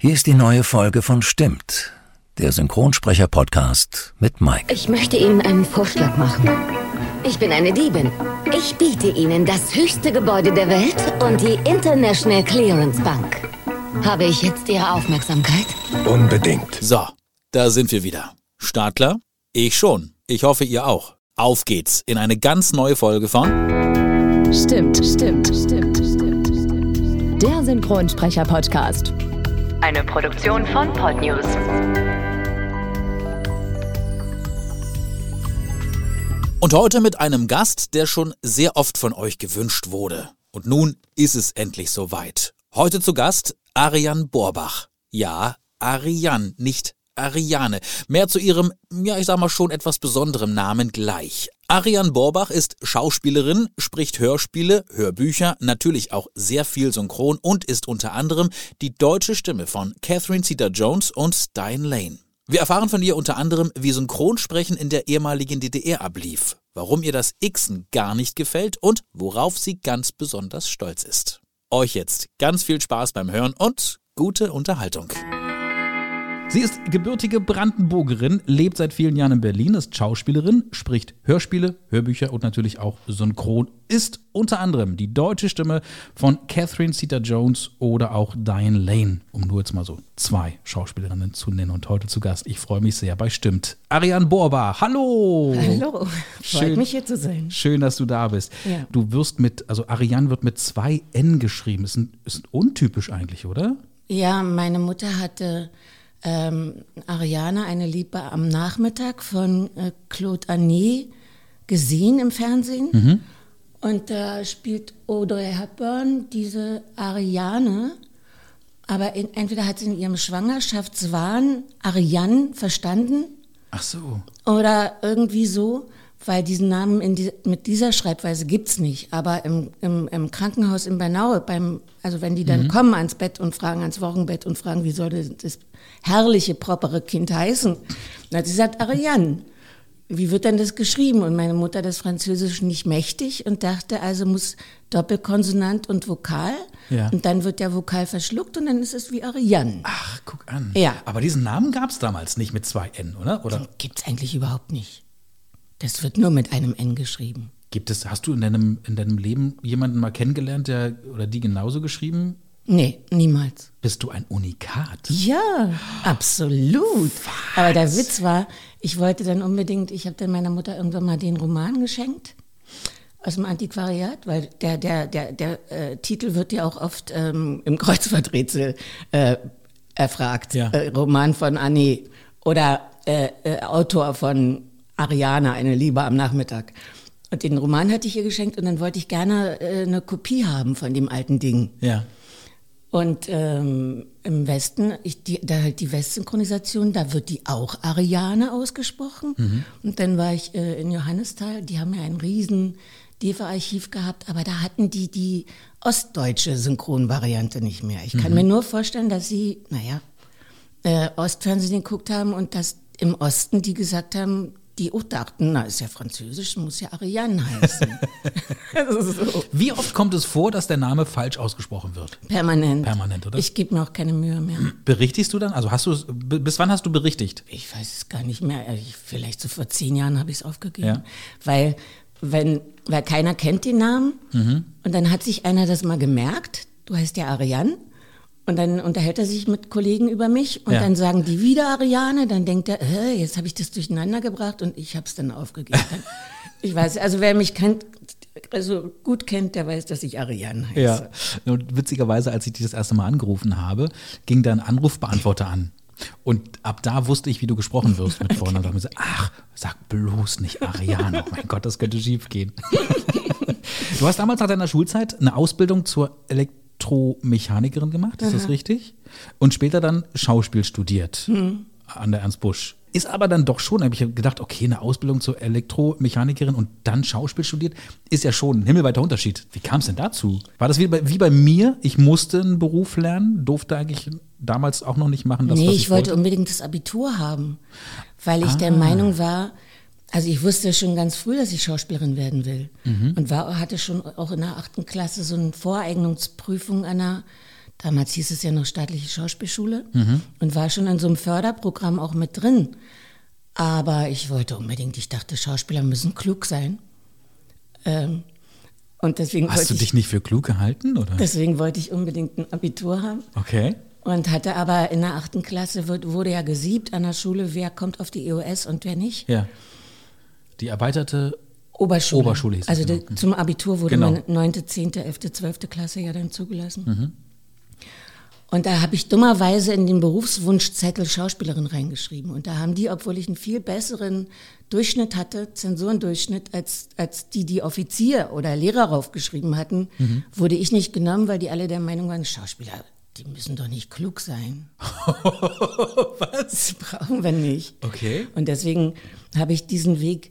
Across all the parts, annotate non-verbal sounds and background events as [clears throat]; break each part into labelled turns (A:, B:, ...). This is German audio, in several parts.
A: Hier ist die neue Folge von Stimmt, der Synchronsprecher-Podcast mit Mike.
B: Ich möchte Ihnen einen Vorschlag machen. Ich bin eine Diebin. Ich biete Ihnen das höchste Gebäude der Welt und die International Clearance Bank. Habe ich jetzt Ihre Aufmerksamkeit?
C: Unbedingt.
D: So, da sind wir wieder. Startklar? Ich schon. Ich hoffe, ihr auch. Auf geht's in eine ganz neue Folge von
E: Stimmt, stimmt, stimmt, stimmt, stimmt. Der Synchronsprecher-Podcast. Eine Produktion von Podnews.
D: Und heute mit einem Gast, der schon sehr oft von euch gewünscht wurde. Und nun ist es endlich soweit. Heute zu Gast Ariane Borbach. Ja, Ariane, nicht Ariane. Mehr zu ihrem, ja, ich sag mal schon etwas besonderem Namen gleich. Ariane Borbach ist Schauspielerin, spricht Hörspiele, Hörbücher, natürlich auch sehr viel synchron und ist unter anderem die deutsche Stimme von Catherine Zeta-Jones und Diane Lane. Wir erfahren von ihr unter anderem, wie Synchronsprechen in der ehemaligen DDR ablief, warum ihr das Xen gar nicht gefällt und worauf sie ganz besonders stolz ist. Euch jetzt ganz viel Spaß beim Hören und gute Unterhaltung. Sie ist gebürtige Brandenburgerin, lebt seit vielen Jahren in Berlin, ist Schauspielerin, spricht Hörspiele, Hörbücher und natürlich auch Synchron, ist unter anderem die deutsche Stimme von Catherine Zeta-Jones oder auch Diane Lane, um nur jetzt mal so zwei Schauspielerinnen zu nennen und heute zu Gast. Ich freue mich sehr bei Stimmt. Ariane Borba, hallo!
F: Hallo, freut mich hier zu sein.
D: Schön, dass du da bist.
F: Ja.
D: Du wirst mit, also Ariane wird mit zwei N geschrieben. Ist, ein, ist untypisch eigentlich, oder?
F: Ja, meine Mutter hatte ähm, Ariane, eine Liebe am Nachmittag von äh, Claude Anet gesehen im Fernsehen. Und da spielt Audrey Hepburn diese Ariane. Aber in, entweder hat sie in ihrem Schwangerschaftswahn Ariane verstanden
D: Ach so.
F: oder irgendwie so, weil diesen Namen die, mit dieser Schreibweise gibt's nicht. Aber im, im, im Krankenhaus in Bernau, beim, also wenn die dann kommen ans Bett und fragen, ans Wochenbett und fragen, wie soll das, das herrliche, propere Kind heißen, dann hat sie gesagt, Ariane. Wie wird denn das geschrieben? Und meine Mutter das Französisch nicht mächtig und dachte, also muss Doppelkonsonant und Vokal.
D: Ja.
F: Und dann wird der Vokal verschluckt und dann ist es wie Ariane.
D: Ach, guck an.
F: Ja.
D: Aber diesen Namen gab es damals nicht mit zwei N, oder? Oder
F: Gibt's eigentlich überhaupt nicht. Das wird nur mit einem N geschrieben.
D: gibt es, hast du in deinem, in deinem Leben jemanden mal kennengelernt, der oder die genauso geschrieben?
F: Nee, niemals.
D: Bist du ein Unikat?
F: Ja, absolut. Aber der Witz war, ich wollte dann unbedingt, ich habe dann meiner Mutter irgendwann mal den Roman geschenkt aus dem Antiquariat, weil der, der, der, der äh, Titel wird ja auch oft ähm, im Kreuzworträtsel äh, erfragt.
D: Ja.
F: Äh, Roman von Anne oder äh, äh, Autor von Ariana, eine Liebe am Nachmittag. Und den Roman hatte ich ihr geschenkt und dann wollte ich gerne äh, eine Kopie haben von dem alten Ding.
D: Ja.
F: Und ähm, im Westen, ich, die, da halt die Westsynchronisation, da wird die auch Ariane ausgesprochen. Und dann war ich äh, in Johannisthal, die haben ja ein riesen DEFA-Archiv gehabt, aber da hatten die die ostdeutsche Synchronvariante nicht mehr. Ich kann mir nur vorstellen, dass sie, naja, äh, Ostfernsehen geguckt haben und dass im Osten die gesagt haben, die auch dachten, na, ist ja französisch, muss ja Ariane heißen. so. [laughs]
D: Wie oft kommt es vor, dass der Name falsch ausgesprochen wird?
F: Permanent.
D: Permanent, oder?
F: Ich gebe mir auch keine Mühe mehr.
D: Berichtigst du dann? Also hast du bis wann hast du berichtigt?
F: Ich weiß es gar nicht mehr. Ich, vielleicht so vor zehn Jahren habe ich es aufgegeben.
D: Ja.
F: Weil, wenn, weil keiner kennt den Namen und dann hat sich einer das mal gemerkt, du heißt ja Ariane. Und dann unterhält er sich mit Kollegen über mich und
D: Ja.
F: dann sagen die wieder Ariane, dann denkt er, äh, jetzt habe ich das durcheinander gebracht und ich habe es dann aufgegeben. [laughs] ich weiß, also wer mich kennt, also gut kennt, der weiß, dass ich Ariane heiße.
D: Ja. Und witzigerweise, als ich dich das erste Mal angerufen habe, ging dein Anrufbeantworter an. Und ab da wusste ich, wie du gesprochen wirst mit [laughs] vorne. Und habe mir gesagt, ach, sag bloß nicht Ariane. Oh mein Gott, das könnte schief gehen. [laughs] du hast damals nach deiner Schulzeit eine Ausbildung zur Elektromechanikerin gemacht, ist das richtig? Und später dann Schauspiel studiert an der Ernst Busch. Ist aber dann doch schon, habe ich gedacht, okay, eine Ausbildung zur Elektromechanikerin und dann Schauspiel studiert, ist ja schon ein himmelweiter Unterschied. Wie kam es denn dazu? War das wie bei, wie bei mir? Ich musste einen Beruf lernen, durfte eigentlich damals auch noch nicht machen. Das,
F: nee,
D: was
F: ich, wollte unbedingt das Abitur haben, weil ich
D: Ah.
F: der Meinung war, also ich wusste schon ganz früh, dass ich Schauspielerin werden will.
D: Mhm.
F: Und war, hatte schon auch in der achten Klasse so eine Voreignungsprüfung an der damals hieß es ja noch staatliche Schauspielschule, und war schon in so einem Förderprogramm auch mit drin. Aber ich wollte unbedingt, ich dachte, Schauspieler müssen klug sein. Ähm, und deswegen
D: Hast du
F: ich,
D: dich nicht für klug gehalten? Oder?
F: deswegen wollte ich unbedingt ein Abitur haben.
D: Okay.
F: Und hatte aber in der achten Klasse wird, wurde ja gesiebt an der Schule, wer kommt auf die EOS und wer nicht.
D: Ja. Die erweiterte
F: Oberschule.
D: Oberschule hieß
F: Also
D: genau.
F: zum Abitur wurde
D: Genau.
F: man 9., 10., 11., 12. Klasse ja dann zugelassen.
D: Mhm.
F: Und da habe ich dummerweise in den Berufswunschzettel Schauspielerin reingeschrieben. Und da haben die, obwohl ich einen viel besseren Durchschnitt hatte, Zensurendurchschnitt, als, als die, die Offizier oder Lehrer raufgeschrieben hatten,
D: Mhm.
F: wurde ich nicht genommen, weil die alle der Meinung waren, Schauspieler, die müssen doch nicht klug sein. [laughs] Was? brauchen wir nicht.
D: Okay.
F: Und deswegen habe ich diesen Weg,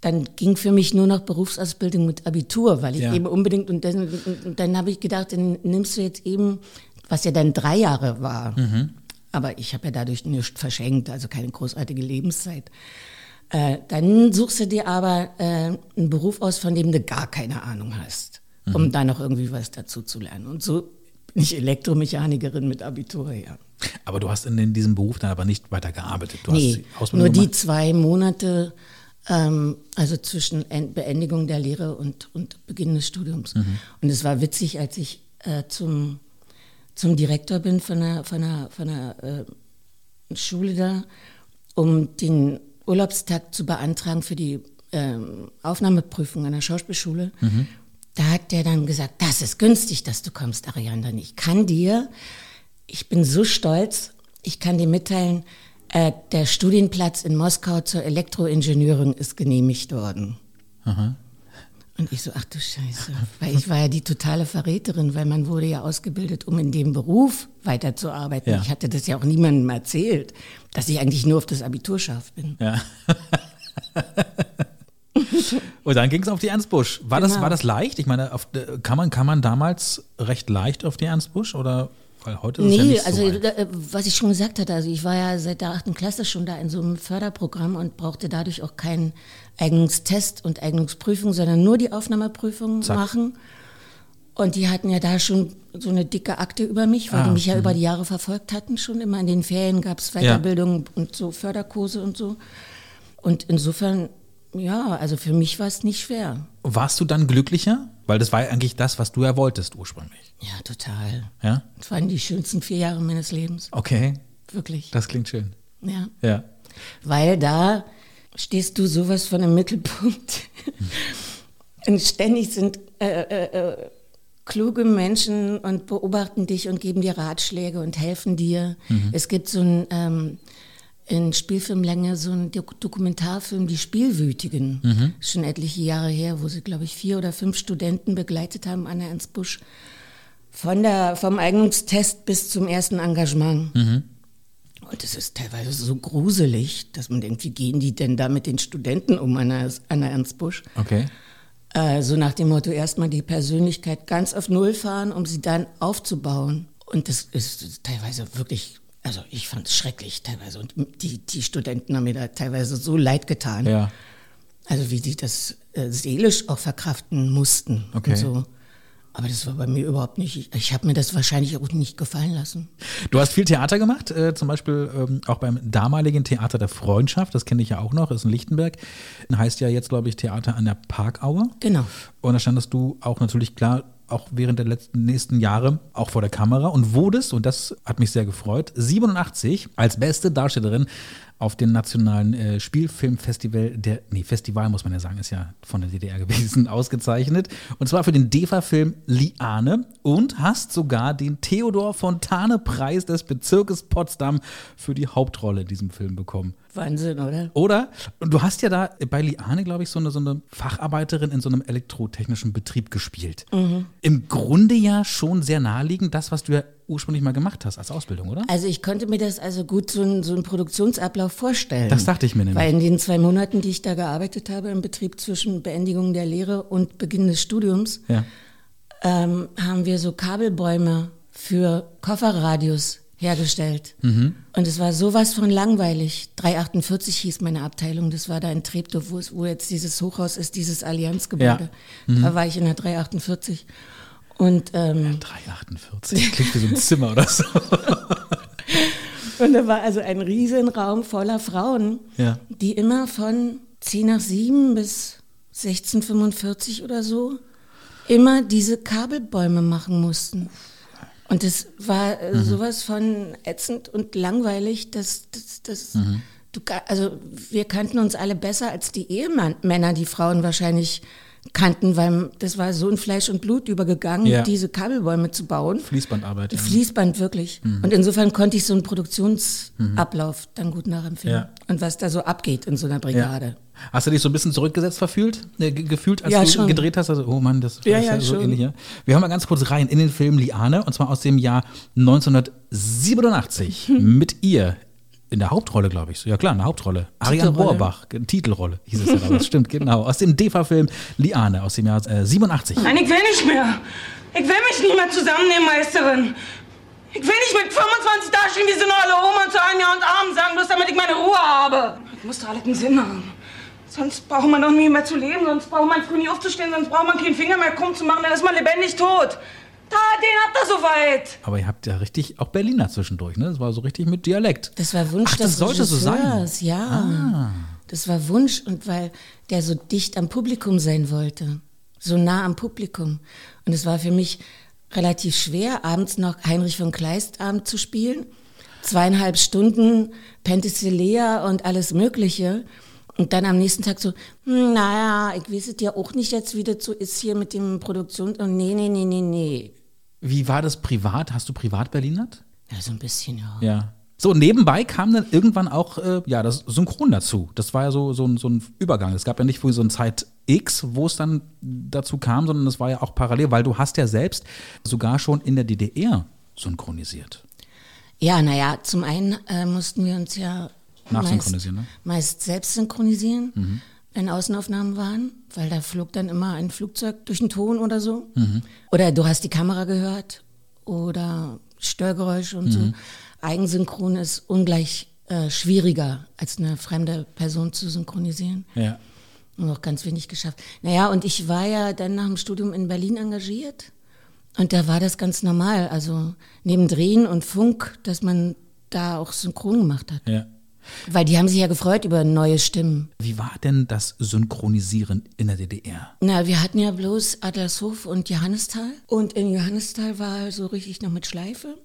F: dann ging für mich nur noch Berufsausbildung mit Abitur, weil ich
D: Ja.
F: eben unbedingt, und dann, dann habe ich gedacht, dann nimmst du jetzt eben, was ja dann drei Jahre war. Aber ich habe ja dadurch nichts verschenkt, also keine großartige Lebenszeit. Äh, dann suchst du dir aber äh, einen Beruf aus, von dem du gar keine Ahnung hast, um da noch irgendwie was dazu zu lernen. Und so bin ich Elektromechanikerin mit Abitur, ja.
D: Aber du hast in den- diesem Beruf dann aber nicht weiter gearbeitet. Du
F: Nee,
D: die
F: nur die
D: gemacht.
F: zwei Monate, also zwischen En- Beendigung der Lehre und, und Beginn des Studiums.
D: Mhm.
F: Und es war witzig, als ich äh, zum, zum Direktor bin von einer, von einer, von einer äh, Schule da, um den Urlaubstag zu beantragen für die ähm, Aufnahmeprüfung an der Schauspielschule. Da hat der dann gesagt, das ist günstig, dass du kommst, Ariane. Ich kann dir, ich bin so stolz, ich kann dir mitteilen, äh, der Studienplatz in Moskau zur Elektroingenieurin ist genehmigt worden. Und ich so, ach du Scheiße, weil ich war ja die totale Verräterin, weil man wurde ja ausgebildet, um in dem Beruf weiterzuarbeiten.
D: Ja.
F: Ich hatte das ja auch niemandem erzählt, dass ich eigentlich nur auf das Abitur scharf bin.
D: Ja. [laughs] Und dann ging es auf die Ernst Busch. War, das,
F: Genau.
D: war das leicht? Ich meine, auf, äh, kann, man, kann man damals recht leicht auf die Ernst Busch? Oder weil heute ist es ja
F: Nee,
D: nicht
F: also
D: so weit.
F: äh, was ich schon gesagt hatte, also ich war ja seit der achten Klasse schon da in so einem Förderprogramm und brauchte dadurch auch keinen Eignungstest und Eignungsprüfung, sondern nur die Aufnahmeprüfung
D: Zack.
F: machen. Und die hatten ja da schon so eine dicke Akte über mich, weil
D: Ah,
F: die mich ja über die Jahre verfolgt hatten schon. Immer in den Ferien gab es Weiterbildung und so Förderkurse und so. Und insofern, ja, also für mich war es nicht schwer.
D: Warst du dann glücklicher? Weil das war ja eigentlich das, was du ja wolltest ursprünglich.
F: Ja, total.
D: Ja?
F: Das waren die schönsten vier Jahre meines Lebens.
D: Okay,
F: Wirklich.
D: das klingt schön.
F: Ja.
D: Ja.
F: Weil da stehst du sowas von im Mittelpunkt. [laughs] und ständig sind äh, äh, äh, kluge Menschen und beobachten dich und geben dir Ratschläge und helfen dir. Es gibt so ein ähm, in Spielfilmlänge so einen Dok Dokumentarfilm, Die Spielwütigen, schon etliche Jahre her, wo sie, glaube ich, vier oder fünf Studenten begleitet haben an der Ernst Busch. Von der, vom Eignungstest bis zum ersten Engagement. Und es ist teilweise so gruselig, dass man denkt, wie gehen die denn da mit den Studenten um an der, an der Ernst Busch?
D: Okay.
F: Äh, so nach dem Motto, erstmal die Persönlichkeit ganz auf Null fahren, um sie dann aufzubauen. Und das ist teilweise wirklich, also ich fand es schrecklich teilweise. Und die, die Studenten haben mir da teilweise so leid getan.
D: Ja.
F: Also wie sie das äh, seelisch auch verkraften mussten.
D: Okay.
F: So. Aber das war bei mir überhaupt nicht. Ich, ich habe mir das wahrscheinlich auch nicht gefallen lassen.
D: Du hast viel Theater gemacht, äh, zum Beispiel ähm, auch beim damaligen Theater der Freundschaft, das kenne ich ja auch noch, ist in Lichtenberg. Heißt ja jetzt, glaube ich, Theater an der Parkauer.
F: Genau.
D: Und da standest du auch natürlich klar, auch während der letzten nächsten Jahre auch vor der Kamera und wurdest, und das hat mich sehr gefreut, 87 als beste Darstellerin auf dem nationalen äh, Spielfilmfestival der, nee, Festival muss man ja sagen, ist ja von der DDR gewesen, [laughs] ausgezeichnet. Und zwar für den DEFA-Film Liane und hast sogar den Theodor Fontane-Preis des Bezirkes Potsdam für die Hauptrolle in diesem Film bekommen.
F: Wahnsinn, oder?
D: Oder? Und du hast ja da bei Liane, glaube ich, so eine, so eine Facharbeiterin in so einem elektrotechnischen Betrieb gespielt. Im Grunde ja schon sehr naheliegend, das, was du ja ursprünglich mal gemacht hast als Ausbildung, oder?
F: Also ich konnte mir das also gut so, ein, so einen Produktionsablauf vorstellen.
D: Das dachte ich mir nämlich.
F: Weil in den zwei Monaten, die ich da gearbeitet habe im Betrieb zwischen Beendigung der Lehre und Beginn des Studiums,
D: Ja.
F: ähm, haben wir so Kabelbäume für Kofferradios hergestellt.
D: Mhm.
F: Und es war sowas von langweilig. 348 hieß meine Abteilung, das war da in Treptow, wo, wo jetzt dieses Hochhaus ist, dieses Allianzgebäude.
D: Ja. Mhm.
F: Da war ich in der 348. Und, ähm,
D: 348, klingt wie so ein Zimmer oder so. [laughs]
F: und da war also ein Riesenraum voller Frauen,
D: Ja.
F: die immer von 10 nach 7 bis 1645 oder so immer diese Kabelbäume machen mussten. Und das war äh, sowas von ätzend und langweilig, dass, dass, dass du, ga- also wir kannten uns alle besser als die Ehemänner, die Frauen wahrscheinlich kannten, weil das war so in Fleisch und Blut übergegangen,
D: Ja.
F: diese Kabelbäume zu bauen.
D: Fließbandarbeit. ja.
F: Fließband wirklich. Und insofern konnte ich so einen Produktionsablauf dann gut nachempfinden.
D: Ja.
F: Und was da so abgeht in so einer Brigade.
D: Hast du dich so ein bisschen zurückgesetzt verfühlt, äh, ge- gefühlt, als
F: Ja,
D: du
F: schon.
D: gedreht hast? Also, oh Mann, das
F: Ja,
D: ist
F: ja,
D: so
F: schon.
D: ähnlich. Ja? Wir hören mal ganz kurz rein in den Film Liane, und zwar aus dem Jahr 1987 [laughs] mit ihr. In der Hauptrolle, glaube ich. Ja klar, in der Hauptrolle. Ariane. Borbach, Ge- Titelrolle hieß es ja damals. [laughs] Stimmt, genau. Aus dem DEFA-Film Liane aus dem Jahr äh, 87.
C: Nein, ich will nicht mehr. Ich will mich nicht mehr zusammennehmen, Meisterin. Ich will nicht mit 25 dastehen wie so eine alle Oma und zu einem Jahr und Abend sagen, bloß damit ich meine Ruhe habe. Das muss doch alles einen Sinn haben. Sonst braucht man doch nie mehr zu leben, sonst braucht man früh nie aufzustehen, sonst braucht man keinen Finger mehr krumm zu machen, dann ist man lebendig tot. Da, den habt ihr soweit.
D: Aber ihr habt ja richtig auch Berliner zwischendurch, ne? Das war so richtig mit Dialekt.
F: Das war Wunsch
D: Ach, das
F: des
D: sollte so sein. Ah.
F: Ja, das war Wunsch und weil der so dicht am Publikum sein wollte, so nah am Publikum. Und es war für mich relativ schwer, abends noch Heinrich von Kleist Abend zu spielen. Zweieinhalb Stunden Penthesilea und alles Mögliche. Und dann am nächsten Tag so, hm, naja, ich weiß es ja auch nicht jetzt, wie das so ist hier mit dem Produktion. Und nee, nee, nee, nee, nee.
D: Wie war das privat? Hast du privat Berlinert?
F: Ja, so ein bisschen, ja.
D: Ja. So, nebenbei kam dann irgendwann auch äh, ja, das Synchron dazu. Das war ja so, so, ein, so ein Übergang. Es gab ja nicht so eine Zeit X, wo es dann dazu kam, sondern es war ja auch parallel, weil du hast ja selbst sogar schon in der DDR synchronisiert.
F: Ja, naja, zum einen äh, mussten wir uns ja
D: Nachsynchronisieren,
F: meist,
D: ne?
F: meist selbst synchronisieren,
D: Mhm.
F: Wenn Außenaufnahmen waren, weil da flog dann immer ein Flugzeug durch den Ton oder so.
D: Mhm.
F: Oder du hast die Kamera gehört oder Störgeräusche und so.
D: Mhm.
F: Eigensynchron ist ungleich äh, schwieriger, als eine fremde Person zu synchronisieren.
D: Ja.
F: Noch ganz wenig geschafft. Naja, und ich war ja dann nach dem Studium in Berlin engagiert. Und da war das ganz normal. Also neben Drehen und Funk, dass man da auch synchron gemacht hat.
D: ja.
F: Weil die haben sich ja gefreut über neue Stimmen.
D: Wie war denn das Synchronisieren in der DDR?
F: Na, wir hatten ja bloß Adlershof und Johannisthal. Und in Johannisthal war so richtig noch mit Schleife.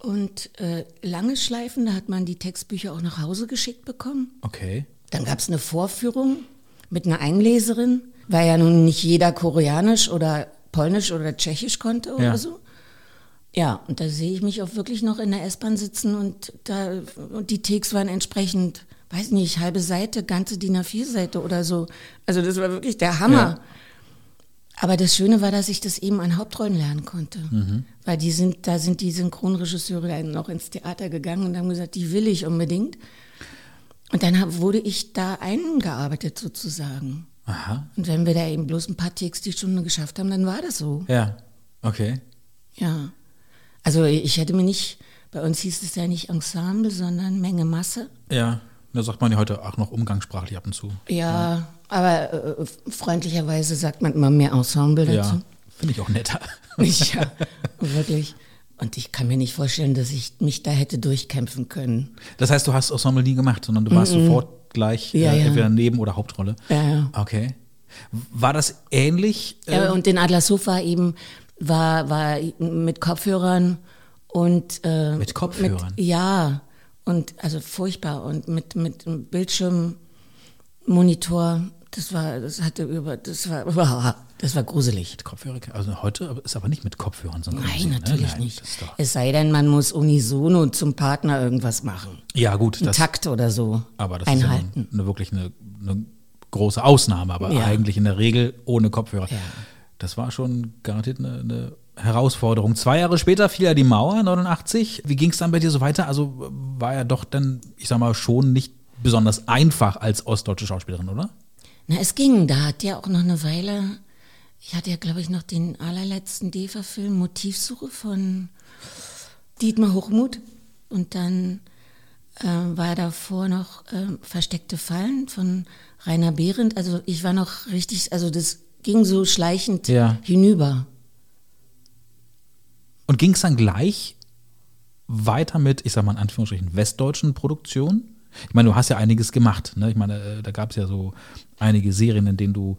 F: Und äh, lange Schleifen, da hat man die Textbücher auch nach Hause geschickt bekommen.
D: Okay.
F: Dann gab es eine Vorführung mit einer Einleserin, weil ja nun nicht jeder Koreanisch oder Polnisch oder Tschechisch konnte oder
D: Ja.
F: so. Ja, und da sehe ich mich auch wirklich noch in der S-Bahn sitzen und da und die Takes waren entsprechend, weiß nicht, halbe Seite, ganze DIN A4-Seite oder so. Also das war wirklich der Hammer.
D: Ja.
F: Aber das Schöne war, dass ich das eben an Hauptrollen lernen konnte. Weil die sind, da sind die Synchronregisseure dann noch ins Theater gegangen und haben gesagt, die will ich unbedingt. Und dann hab, wurde ich da eingearbeitet sozusagen.
D: Aha.
F: Und wenn wir da eben bloß ein paar Takes die Stunde geschafft haben, dann war das so.
D: Ja. Okay.
F: Ja. Also ich hätte mir nicht, bei uns hieß es ja nicht Ensemble, sondern Menge Masse.
D: Ja. Da sagt man ja heute auch noch umgangssprachlich ab und zu.
F: Ja, aber äh, freundlicherweise sagt man immer mehr Ensemble dazu.
D: Ja. Finde ich auch netter. [laughs]
F: Ja, [laughs] wirklich. Und ich kann mir nicht vorstellen, dass ich mich da hätte durchkämpfen können.
D: Das heißt, du hast Ensemble nie gemacht, sondern du warst sofort gleich
F: Ja,
D: äh,
F: ja.
D: entweder Neben- oder Hauptrolle.
F: Ja, ja.
D: Okay. War das ähnlich? äh,
F: Ja, und den Adlershof war eben, war, war mit Kopfhörern und äh,
D: Mit Kopfhörern?
F: Mit, ja, und also furchtbar. Und mit, mit einem Bildschirmmonitor, das war, das hatte über, das war, [laughs] das war gruselig.
D: mit Kopfhörer? Also heute ist aber nicht mit Kopfhörern, sondern
F: Nein, natürlich
D: Nein,
F: nicht.
D: Das ist doch,
F: Es sei denn, man muss unisono zum Partner irgendwas machen.
D: ja, gut.
F: Einen
D: Das,
F: Takt oder so
D: aber das
F: einhalten.
D: ist ja eine, wirklich eine, eine große Ausnahme, aber
F: Ja.
D: eigentlich in der Regel ohne Kopfhörer.
F: Ja.
D: Das war schon garantiert eine, eine Herausforderung. Zwei Jahre später fiel ja die Mauer, 89. Wie ging es dann bei dir so weiter? Also war ja doch dann, ich sag mal, schon nicht besonders einfach als ostdeutsche Schauspielerin, oder?
F: Na, es ging. Da hat ja auch noch eine Weile, ich hatte ja, glaube ich, noch den allerletzten DEFA-Film Motivsuche von Dietmar Hochmuth. Und dann äh, war davor noch ähm, Versteckte Fallen von Rainer Behrendt. Also ich war noch richtig, also das ging so schleichend
D: Ja.
F: hinüber.
D: Und ging es dann gleich weiter mit, ich sag mal in Anführungsstrichen, westdeutschen Produktionen? Ich meine, du hast ja einiges gemacht. Ne? Ich meine, äh, da gab es ja so einige Serien, in denen du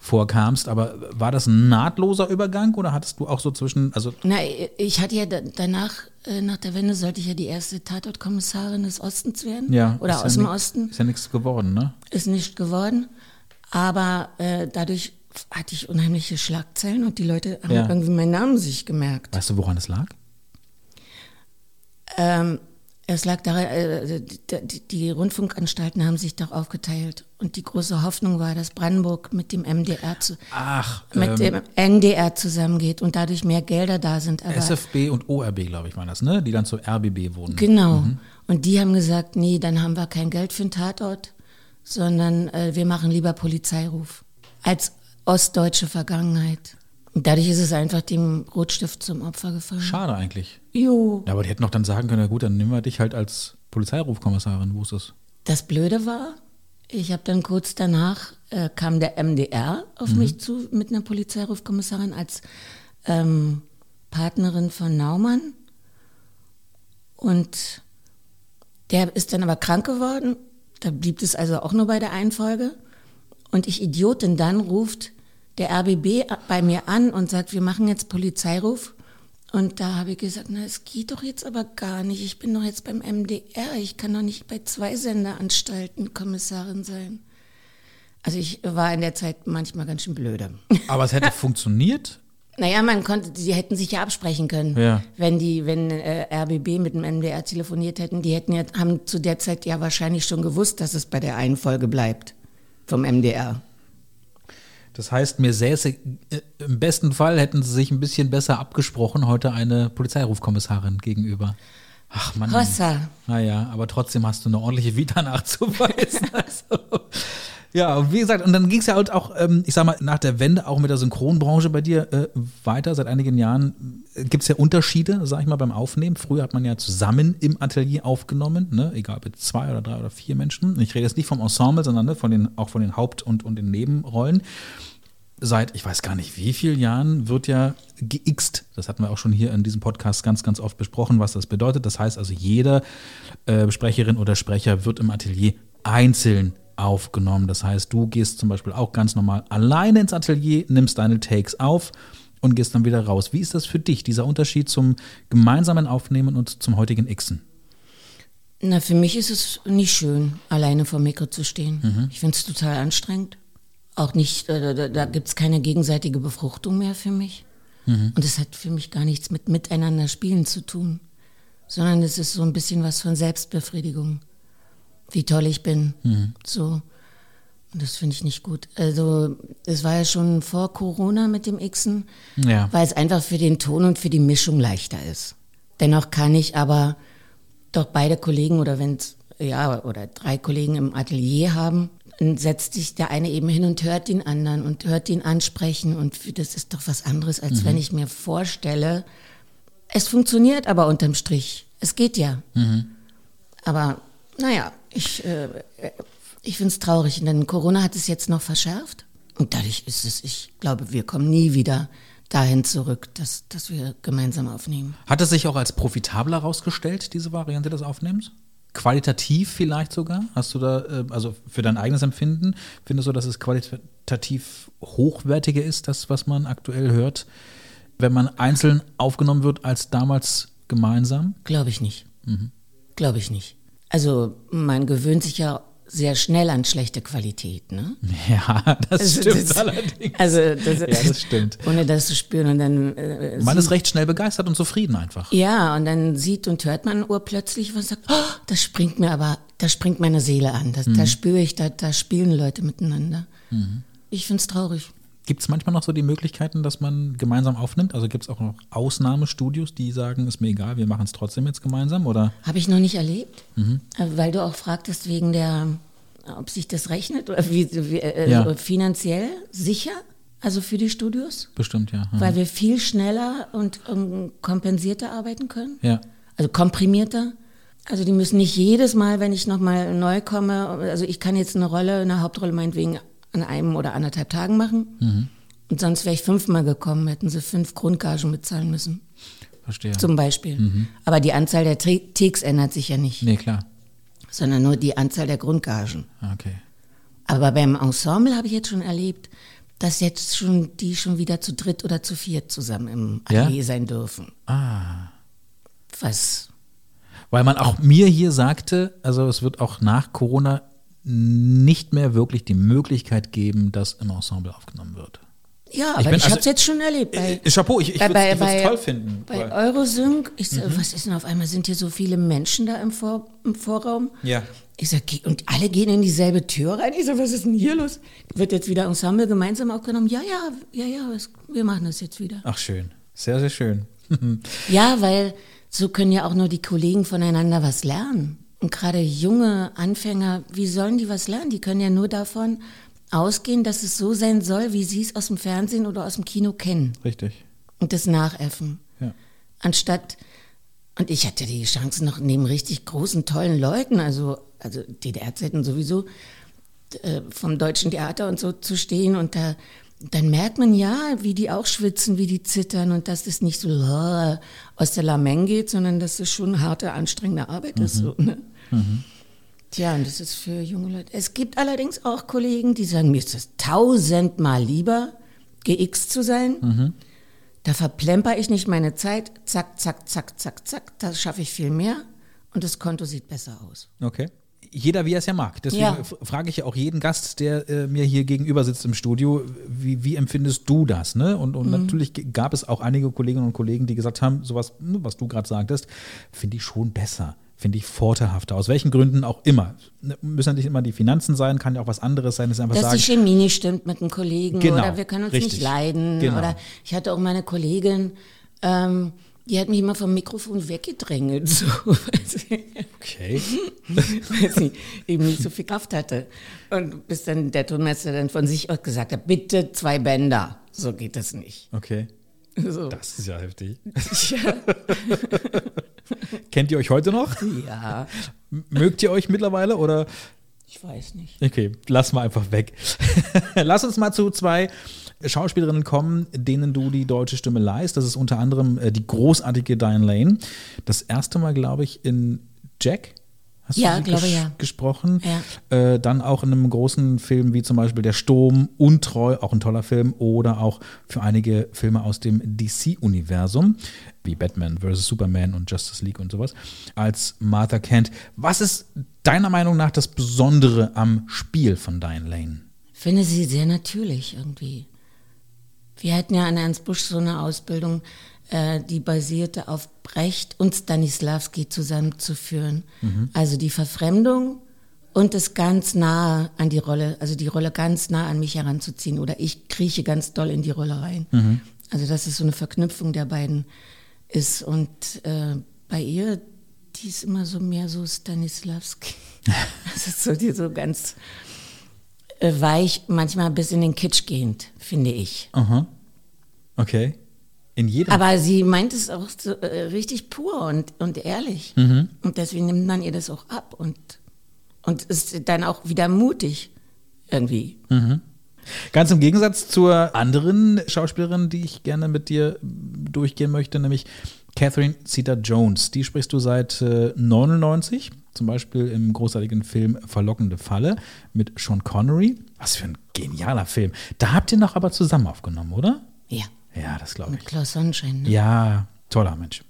D: vorkamst, aber war das ein nahtloser Übergang oder hattest du auch so zwischen, also
F: Na, ich hatte ja danach, äh, nach der Wende sollte ich ja die erste Tatortkommissarin des Ostens werden.
D: Ja,
F: Oder aus
D: ja
F: dem Osten.
D: Ist ja nichts geworden, ne?
F: Ist nicht geworden. Aber äh, dadurch hatte ich unheimliche Schlagzeilen und die Leute haben
D: Ja.
F: irgendwie meinen Namen sich gemerkt.
D: Weißt du, woran es lag?
F: Ähm, es lag daran, äh, die, die, Rundfunkanstalten haben sich doch aufgeteilt. Und die große Hoffnung war, dass Brandenburg mit dem MDR, zu,
D: Ach,
F: mit
D: ähm,
F: dem NDR zusammengeht und dadurch mehr Gelder da sind. Aber
D: SFB und ORB, glaube ich, waren das, ne? Die dann zur RBB wurden.
F: Genau. Und die haben gesagt, nee, dann haben wir kein Geld für einen Tatort, sondern äh, wir machen lieber Polizeiruf. Als ostdeutsche Vergangenheit. Und dadurch ist es einfach dem Rotstift zum Opfer gefallen.
D: Schade eigentlich.
F: Jo.
D: Ja, aber die hätten doch dann sagen können, na gut, dann nehmen wir dich halt als Polizeirufkommissarin. Wo ist das?
F: Das Blöde war, ich habe dann kurz danach, äh, kam der MDR auf mich zu mit einer Polizeirufkommissarin als ähm, Partnerin von Naumann. Und der ist dann aber krank geworden. Da blieb es also auch nur bei der einen Folge. Und ich Idiotin dann ruft der RBB bei mir an und sagt, wir machen jetzt Polizeiruf. Und da habe ich gesagt, na, es geht doch jetzt aber gar nicht. Ich bin doch jetzt beim MDR. Ich kann doch nicht bei zwei Senderanstalten Kommissarin sein. Also ich war in der Zeit manchmal ganz schön blöde. [laughs]
D: Aber es hätte funktioniert.
F: Naja, man konnte, sie hätten sich ja absprechen können,
D: Ja.
F: wenn die, wenn äh, RBB mit dem MDR telefoniert hätten. Die hätten ja, haben zu der Zeit ja wahrscheinlich schon gewusst, dass es bei der einen Folge bleibt vom MDR.
D: Das heißt, mir säße, äh, im besten Fall hätten sie sich ein bisschen besser abgesprochen, heute eine Polizeirufkommissarin gegenüber. Ach man.
F: Rossa.
D: Naja, aber trotzdem hast du eine ordentliche Vita nachzuweisen. [laughs] Also, ja, und wie gesagt, und dann ging es ja halt auch, ähm, ich sag mal, nach der Wende auch mit der Synchronbranche bei dir äh, weiter. Seit einigen Jahren gibt es ja Unterschiede, sag ich mal, beim Aufnehmen. Früher hat man ja zusammen im Atelier aufgenommen, ne? egal ob jetzt zwei oder drei oder vier Menschen. Ich rede jetzt nicht vom Ensemble, sondern ne, von den, auch von den Haupt- und, und den Nebenrollen seit, ich weiß gar nicht wie vielen Jahren, wird ja geixt. Das hatten wir auch schon hier in diesem Podcast ganz, ganz oft besprochen, was das bedeutet. Das heißt also, jede äh, Sprecherin oder Sprecher wird im Atelier einzeln aufgenommen. Das heißt, du gehst zum Beispiel auch ganz normal alleine ins Atelier, nimmst deine Takes auf und gehst dann wieder raus. Wie ist das für dich, dieser Unterschied zum gemeinsamen Aufnehmen und zum heutigen Xen?
F: Na, für mich ist es nicht schön, alleine vor dem Mikro zu stehen. Ich finde es total anstrengend. Auch nicht, äh, da, gibt es keine gegenseitige Befruchtung mehr für mich. Und es hat für mich gar nichts mit miteinander spielen zu tun, sondern es ist so ein bisschen was von Selbstbefriedigung. Wie toll ich bin. So. Und das finde ich nicht gut. Also, es war ja schon vor Corona mit dem Xen,
D: Ja.
F: weil es einfach für den Ton und für die Mischung leichter ist. Dennoch kann ich aber doch beide Kollegen oder wenn es ja oder drei Kollegen im Atelier haben, setzt sich der eine eben hin und hört den anderen und hört ihn ansprechen und das ist doch was anderes, als wenn ich mir vorstelle, es funktioniert aber unterm Strich. Es geht ja. Aber naja, ich, äh, ich finde es traurig. Denn Corona hat es jetzt noch verschärft. Und dadurch ist es, ich glaube, wir kommen nie wieder dahin zurück, dass, dass wir gemeinsam aufnehmen.
D: Hat es sich auch als profitabler herausgestellt, diese Variante des Aufnehmens? Qualitativ vielleicht sogar? Hast du da, äh, also für dein eigenes Empfinden, findest du, dass es qualitativ hochwertiger ist, das, was man aktuell hört, wenn man einzeln aufgenommen wird als damals gemeinsam?
F: Glaube ich nicht. Glaube ich nicht. Also man gewöhnt sich ja sehr schnell an schlechte Qualität, ne? [laughs]
D: Ja, das
F: Also
D: stimmt
F: das-
D: allerdings.
F: Also das,
D: Ja, das stimmt. [laughs]
F: Ohne das zu spüren und dann äh,
D: Man
F: sieht-
D: ist recht schnell begeistert und zufrieden einfach.
F: Ja, und dann sieht und hört man urplötzlich was sagt, oh, das springt mir aber, da springt meine Seele an. Das, Da spüre ich, da, da spielen Leute miteinander. Ich find's traurig.
D: Gibt es manchmal noch so die Möglichkeiten, dass man gemeinsam aufnimmt? Also gibt es auch noch Ausnahmestudios, die sagen, ist mir egal, wir machen es trotzdem jetzt gemeinsam? Oder
F: Habe ich noch nicht erlebt, Äh, weil du auch fragtest wegen der, ob sich das rechnet oder wie, wie äh,
D: Ja.
F: so finanziell sicher, also für die Studios,
D: bestimmt, ja. Mhm.
F: weil wir viel schneller und ähm, kompensierter arbeiten können.
D: Ja.
F: also komprimierter. Also die müssen nicht jedes Mal, wenn ich nochmal neu komme, also ich kann jetzt eine Rolle, eine Hauptrolle meinetwegen an einem oder anderthalb Tagen machen. Und sonst wäre ich fünfmal gekommen, hätten sie fünf Grundgagen bezahlen müssen.
D: verstehe.
F: Zum Beispiel. Aber die Anzahl der Takes ändert sich ja nicht,
D: nee, klar.
F: sondern nur die Anzahl der Grundgagen.
D: Okay.
F: Aber beim Ensemble habe ich jetzt schon erlebt, dass jetzt schon die schon wieder zu dritt oder zu viert zusammen im
D: Ja?
F: Atelier sein dürfen.
D: Ah.
F: Was
D: Weil man auch mir hier sagte, also es wird auch nach Corona nicht mehr wirklich die Möglichkeit geben, dass im Ensemble aufgenommen wird.
F: Ja,
D: Ich
F: aber
D: bin
F: ich,
D: also-
F: habe es jetzt schon erlebt. Bei,
D: Äh, Chapeau, ich, ich würde es toll finden.
F: Bei Eurosync, ich so, was ist denn auf einmal, sind hier so viele Menschen da im, Vor im Vorraum?
D: Ja.
F: Ich sag, und alle gehen in dieselbe Tür rein. Ich so, was ist denn hier los? Wird jetzt wieder Ensemble gemeinsam aufgenommen? Ja, ja, ja, ja, es- wir machen das jetzt wieder.
D: Ach schön, sehr, sehr schön. [laughs]
F: Ja, weil so können ja auch nur die Kollegen voneinander was lernen. Und gerade junge Anfänger, wie sollen die was lernen? Die können ja nur davon ausgehen, dass es so sein soll, wie sie es aus dem Fernsehen oder aus dem Kino kennen.
D: Richtig.
F: Und das nachäffen.
D: Ja.
F: Anstatt, und ich hatte die Chance noch neben richtig großen, tollen Leuten, also, also DDR-Zeiten sowieso, äh, vom Deutschen Theater und so zu stehen und da, dann merkt man ja, wie die auch schwitzen, wie die zittern und dass das nicht so äh, aus der Lameng geht, sondern dass das schon harte, anstrengende Arbeit ist. So, ne? Tja, und das ist für junge Leute. Es gibt allerdings auch Kollegen, die sagen, mir ist es tausendmal lieber, GX zu sein. Da verplemper ich nicht meine Zeit. Zack, zack, zack, zack, zack. Da schaffe ich viel mehr und das Konto sieht besser aus.
D: Okay. Jeder, wie er es ja mag. Deswegen
F: Ja.
D: frage ich ja auch jeden Gast, der äh, mir hier gegenüber sitzt im Studio, wie, wie empfindest du das? Ne? Und, und natürlich g- gab es auch einige Kolleginnen und Kollegen, die gesagt haben, sowas, hm, was du gerade sagtest, finde ich schon besser, finde ich vorteilhafter. Aus welchen Gründen auch immer. Ne, Müssen ja nicht immer die Finanzen sein, kann ja auch was anderes sein, das ist einfach
F: Dass
D: sagen.
F: die Chemie nicht stimmt mit einem Kollegen
D: Genau,
F: oder wir können uns
D: richtig.
F: nicht leiden.
D: Genau.
F: Oder ich hatte auch meine Kollegin, ähm, die hat mich immer vom Mikrofon weggedrängelt, so,
D: Okay.
F: weil sie eben nicht so viel Kraft hatte. Und bis dann der Tonmeister dann von sich aus gesagt hat, bitte zwei Bänder. So geht das nicht.
D: Okay.
F: So.
D: Das ist ja heftig.
F: Ja, [laughs]
D: Kennt ihr euch heute noch?
F: ja,
D: Mögt ihr euch mittlerweile oder?
F: ich weiß nicht.
D: Okay, lass mal einfach weg. [laughs] lass uns mal zu zwei Schauspielerinnen kommen, denen du die deutsche Stimme leihst. Das ist unter anderem äh, die großartige Diane Lane. Das erste Mal, glaube ich, in Jack. Hast
F: Ja,
D: sie
F: glaube,
D: ges-
F: ja.
D: gesprochen.
F: Ja.
D: Äh, dann auch in einem großen Film wie zum Beispiel Der Sturm, Untreu, auch ein toller Film. Oder auch für einige Filme aus dem DC-Universum, wie Batman vs. Superman und Justice League und sowas, als Martha Kent. Was ist deiner Meinung nach das Besondere am Spiel von Diane Lane?
F: finde sie sehr natürlich irgendwie. Wir hatten ja an Ernst Busch so eine Ausbildung, äh, die basierte auf Brecht und Stanislavski zusammenzuführen. Also die Verfremdung und es ganz nah an die Rolle, also die Rolle ganz nah an mich heranzuziehen oder ich krieche ganz doll in die Rolle rein. Also dass es so eine Verknüpfung der beiden ist und äh, bei ihr, die ist immer so mehr so Stanislavski. [laughs] Das ist so, die so ganz weich, manchmal bis in den Kitsch gehend, finde ich.
D: Aha. Okay. In jedem.
F: Aber sie meint es auch so, äh, richtig pur und, und ehrlich.
D: Mhm.
F: Und deswegen nimmt man ihr das auch ab und, und ist dann auch wieder mutig irgendwie.
D: Ganz im Gegensatz zur anderen Schauspielerin, die ich gerne mit dir durchgehen möchte, nämlich Catherine Zeta-Jones. Die sprichst du seit äh, 99, zum Beispiel im großartigen Film Verlockende Falle mit Sean Connery. Was für ein genialer Film. Da habt ihr noch aber zusammen aufgenommen, oder?
F: Ja,
D: Ja, das glaube
F: mit
D: ich.
F: Klaus Sonnenschein. Ne?
D: Ja, toller Mensch.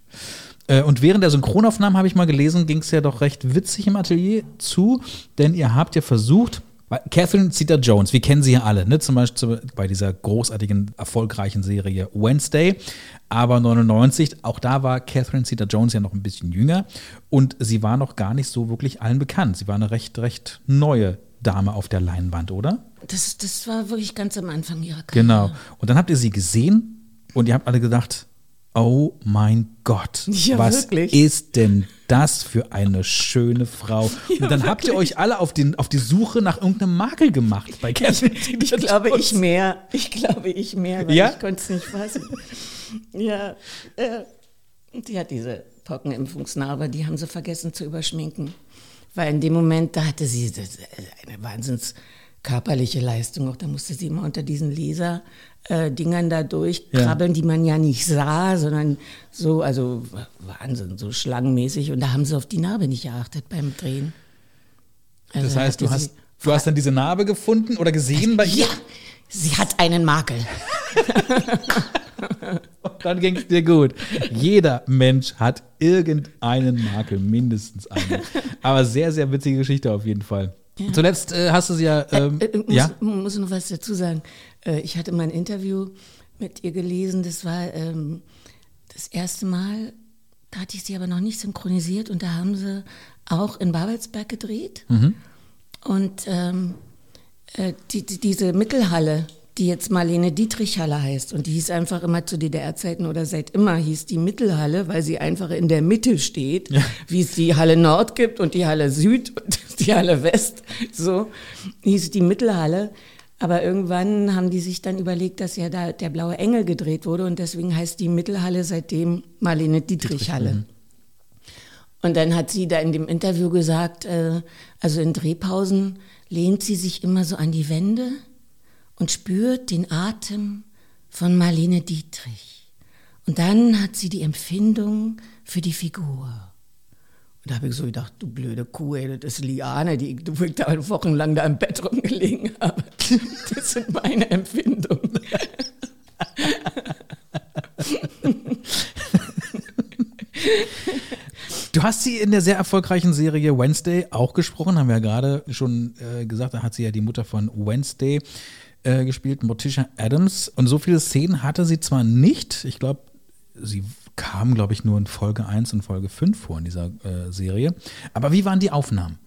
D: Äh, Und während der Synchronaufnahmen habe ich mal gelesen, ging es ja doch recht witzig im Atelier zu, denn ihr habt ja versucht, Catherine Zeta-Jones, wir kennen sie ja alle, ne? zum Beispiel bei dieser großartigen, erfolgreichen Serie Wednesday, aber 99, auch da war Catherine Zeta-Jones ja noch ein bisschen jünger und sie war noch gar nicht so wirklich allen bekannt. Sie war eine recht, recht neue Dame auf der Leinwand, oder?
F: Das, das war wirklich ganz am Anfang ihrer Karriere.
D: Genau. Und dann habt ihr sie gesehen und ihr habt alle gedacht, oh mein Gott,
F: Ja,
D: was
F: wirklich.
D: ist denn das für eine schöne Frau? [laughs] und dann habt ihr euch alle auf, den, auf die Suche nach irgendeinem Makel gemacht bei Catherine [laughs]
F: Ich glaube, ich mehr. Ich glaube, ich mehr, weil
D: Ja?
F: ich konnte es nicht fassen. Ja, äh, die hat diese Pockenimpfungsnarbe, die haben sie vergessen zu überschminken. Weil in dem Moment, da hatte sie das- eine wahnsinns körperliche Leistung auch. Da musste sie immer unter diesen Laserdingern äh, da durchkrabbeln, ja. die man ja nicht sah, sondern so, also Wahnsinn, so schlangenmäßig. Und da haben sie auf die Narbe nicht geachtet beim Drehen.
D: Also das heißt, du hast, du hast dann diese Narbe gefunden oder gesehen bei ihr?
F: Ja, sie hat einen Makel. [laughs]
D: Und dann ging es dir gut. Jeder Mensch hat irgendeinen Makel, mindestens einen. Aber sehr, sehr witzige Geschichte auf jeden Fall. Ja. Zuletzt äh, hast du sie ja. Äh, ähm, äh,
F: muss,
D: ja?
F: muss noch was dazu sagen. Äh, ich hatte mal ein Interview mit ihr gelesen. Das war ähm, das erste Mal. Da hatte ich sie aber noch nicht synchronisiert und da haben sie auch in Babelsberg gedreht. Mhm. Und ähm, äh, die, die, diese Mittelhalle, die jetzt Marlene Dietrich-Halle heißt. Und die hieß einfach immer zu DDR-Zeiten oder seit immer hieß die Mittelhalle, weil sie einfach in der Mitte steht, ja. wie es die Halle Nord gibt und die Halle Süd und [laughs] die Halle West. So hieß die Mittelhalle. Aber irgendwann haben die sich dann überlegt, dass ja da der blaue Engel gedreht wurde und deswegen heißt die Mittelhalle seitdem Marlene Dietrich-Halle. Und dann hat sie da in dem Interview gesagt, äh, also in Drehpausen lehnt sie sich immer so an die Wände und spürt den Atem von Marlene Dietrich. Und dann hat sie die Empfindung für die Figur. Da habe ich so gedacht, du blöde Kuh, ey, das ist Liane, die du da wochenlang da im Bett rumgelegen [laughs] habe. Das sind meine Empfindungen.
D: Du hast sie in der sehr erfolgreichen Serie Wednesday auch gesprochen, haben wir ja gerade schon äh, gesagt, da hat sie ja die Mutter von Wednesday äh, gespielt, Morticia Adams. Und so viele Szenen hatte sie zwar nicht, ich glaube, sie kam, glaube ich, nur in Folge 1 und Folge 5 vor in dieser äh, Serie. Aber wie waren die Aufnahmen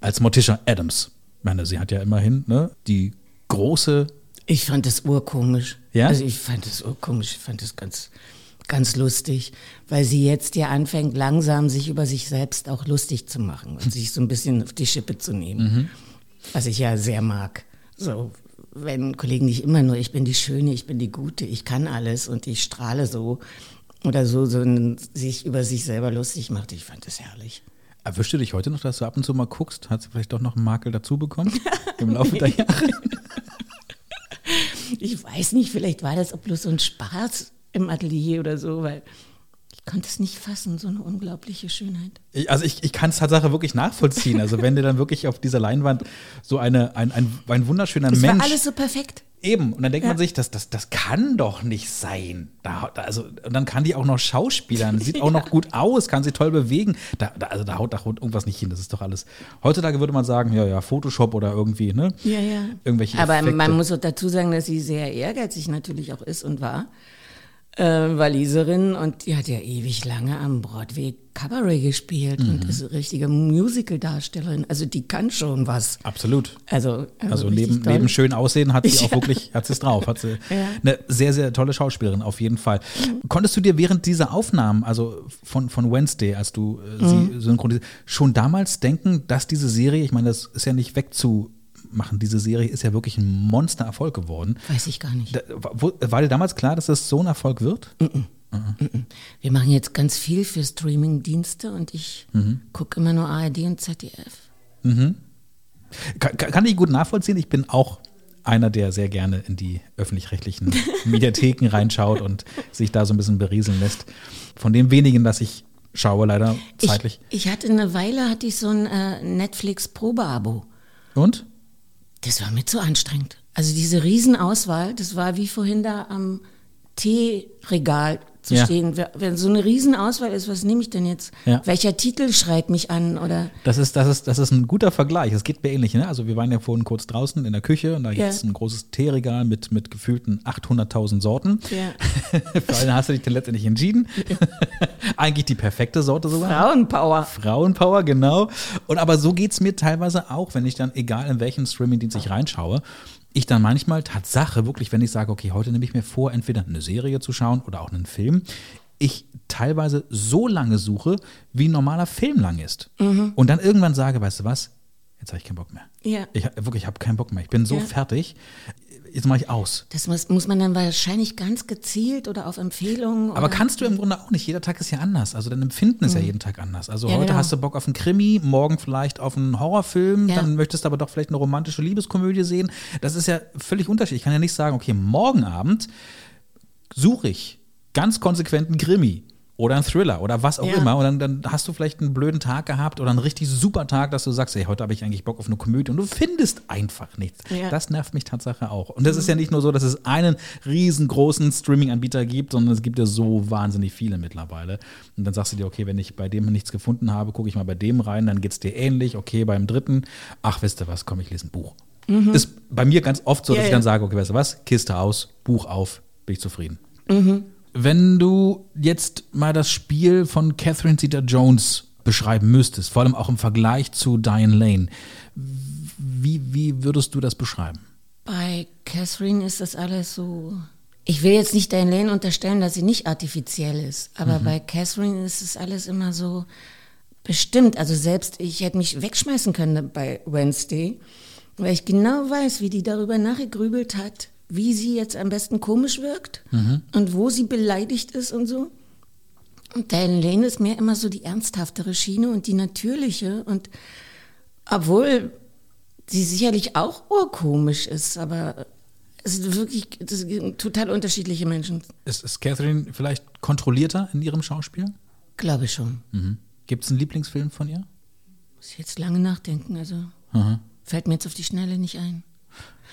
D: als Morticia Adams? Ich meine, sie hat ja immerhin ne, die große.
F: Ich fand das urkomisch.
D: Ja?
F: Also ich fand das urkomisch, ich fand das ganz, ganz lustig, weil sie jetzt ja anfängt, langsam sich über sich selbst auch lustig zu machen und [laughs] sich so ein bisschen auf die Schippe zu nehmen. Mhm. Was ich ja sehr mag. So, wenn Kollegen nicht immer nur, ich bin die Schöne, ich bin die Gute, ich kann alles und ich strahle so oder so, so sich über sich selber lustig macht. Ich fand das herrlich.
D: Erwischst du dich heute noch, dass du ab und zu mal guckst? Hat sie vielleicht doch noch einen Makel dazu bekommen im Laufe der Jahre? [laughs]
F: ich weiß nicht, vielleicht war das auch bloß so ein Spaß im Atelier oder so, weil konnte es nicht fassen, so eine unglaubliche Schönheit.
D: Ich, also ich, ich kann es Tatsache wirklich nachvollziehen. Also wenn dir dann wirklich auf dieser Leinwand so eine, ein, ein, ein wunderschöner
F: das
D: Mensch.
F: war alles so perfekt.
D: Eben. Und dann denkt ja. man sich, das, das, das kann doch nicht sein. Da, also, und dann kann die auch noch Schauspielern, sieht [laughs] auch noch gut aus, kann sie toll bewegen. Da, da, also da haut, da haut irgendwas nicht hin. Das ist doch alles. Heutzutage würde man sagen, ja, ja, Photoshop oder irgendwie, ne?
F: Ja, ja.
D: Irgendwelche
F: Aber
D: Effekte.
F: man muss auch dazu sagen, dass sie sehr ehrgeizig natürlich auch ist und war äh, Waliserin und die hat ja ewig lange am Broadway Cabaret gespielt mhm. und ist eine richtige Musical-Darstellerin. Also die kann schon was.
D: Absolut.
F: Also,
D: also, also neben, neben schön aussehen hat sie [laughs] ja. auch wirklich, hat sie es drauf. Hat sie [laughs] ja. eine sehr, sehr tolle Schauspielerin auf jeden Fall. Konntest du dir während dieser Aufnahmen, also von, von Wednesday, als du äh, sie mhm. synchronisierst, schon damals denken, dass diese Serie, ich meine, das ist ja nicht wegzu machen. Diese Serie ist ja wirklich ein Monstererfolg geworden.
F: Weiß ich gar nicht. Da,
D: wo, war dir damals klar, dass das so ein Erfolg wird? Mm -mm.
F: Mhm. Wir machen jetzt ganz viel für Streaming-Dienste und ich mhm. gucke immer nur ARD und ZDF.
D: Mhm. Kann, kann, ich gut nachvollziehen. Ich bin auch einer, der sehr gerne in die öffentlich-rechtlichen [laughs] Mediatheken reinschaut und sich da so ein bisschen berieseln lässt. Von dem wenigen, dass ich schaue, leider zeitlich.
F: Ich, ich hatte eine Weile hatte ich so ein äh, Netflix-Probeabo.
D: Und?
F: Das war mir zu anstrengend. Also diese Riesenauswahl, das war wie vorhin da am Teeregal zu ja. stehen. Wenn so eine Riesenauswahl ist, was nehme ich denn jetzt? Ja. Welcher Titel schreit mich an? Oder?
D: Das ist, das ist, das ist ein guter Vergleich. Es geht mir ähnlich. Ne? Also wir waren ja vorhin kurz draußen in der Küche und da gibt es ein großes Teeregal mit, mit gefühlten 800.000 Sorten. Ja. [laughs] Für einen hast du dich dann letztendlich entschieden. [laughs] Eigentlich die perfekte Sorte sogar.
F: Frauenpower.
D: Frauenpower, genau. Und aber so geht es mir teilweise auch, wenn ich dann, egal in welchen Streamingdienst ich reinschaue, ich dann manchmal Tatsache wirklich, wenn ich sage, okay, heute nehme ich mir vor, entweder eine Serie zu schauen oder auch einen Film, ich teilweise so lange suche, wie ein normaler Film lang ist. Mhm. Und dann irgendwann sage, weißt du was, Jetzt habe ich keinen Bock mehr.
F: Ja.
D: Ich, wirklich, ich habe keinen Bock mehr. Ich bin so
F: Ja.
D: fertig. Jetzt mache ich aus.
F: Das muss, muss man dann wahrscheinlich ganz gezielt oder auf Empfehlung.
D: Aber kannst du im Grunde auch nicht. Jeder Tag ist ja anders. Also dein Empfinden ist ja jeden Tag anders. Also
F: Mhm. Ja,
D: heute
F: genau.
D: hast du Bock auf einen Krimi, morgen vielleicht auf einen Horrorfilm,
F: Ja.
D: dann möchtest du aber doch vielleicht eine romantische Liebeskomödie sehen. Das ist ja völlig unterschiedlich. Ich kann ja nicht sagen, okay, morgen Abend suche ich ganz konsequent einen Krimi oder einen Thriller oder was auch
F: Ja.
D: immer. Und dann, dann hast du vielleicht einen blöden Tag gehabt oder einen richtig super Tag, dass du sagst, ey, heute habe ich eigentlich Bock auf eine Komödie und du findest einfach nichts.
F: Ja.
D: Das nervt mich Tatsache auch. Und das ist ja nicht nur so, dass es einen riesengroßen Streaming-Anbieter gibt, sondern es gibt ja so wahnsinnig viele mittlerweile. Und dann sagst du dir, okay, wenn ich bei dem nichts gefunden habe, gucke ich mal bei dem rein, dann geht es dir ähnlich. Okay, beim dritten, ach, wisst ihr was, komm, ich lese ein Buch. Ist bei mir ganz oft so, dass ich
F: ja.
D: dann sage, okay, weißt du was, Kiste aus, Buch auf, bin ich zufrieden. Wenn du jetzt mal das Spiel von Catherine Zeta-Jones beschreiben müsstest, vor allem auch im Vergleich zu Diane Lane, wie, wie würdest du das beschreiben?
F: Bei Catherine ist das alles so. Ich will jetzt nicht Diane Lane unterstellen, dass sie nicht artifiziell ist, aber
D: Mhm.
F: bei Catherine ist es alles immer so bestimmt. Also selbst ich hätte mich wegschmeißen können bei Wednesday, weil ich genau weiß, wie die darüber nachgegrübelt hat, wie sie jetzt am besten komisch wirkt
D: Mhm.
F: und wo sie beleidigt ist und so. Und Diane Lane ist mir immer so die ernsthaftere Schiene und die natürliche und obwohl sie sicherlich auch urkomisch ist, aber es sind wirklich das sind total unterschiedliche Menschen,
D: Ist, ist Catherine vielleicht kontrollierter in ihrem Schauspiel?
F: glaube ich schon.
D: Mhm. Gibt es einen Lieblingsfilm von ihr?
F: Muss ich jetzt lange nachdenken, also
D: Mhm.
F: fällt mir jetzt auf die Schnelle nicht ein.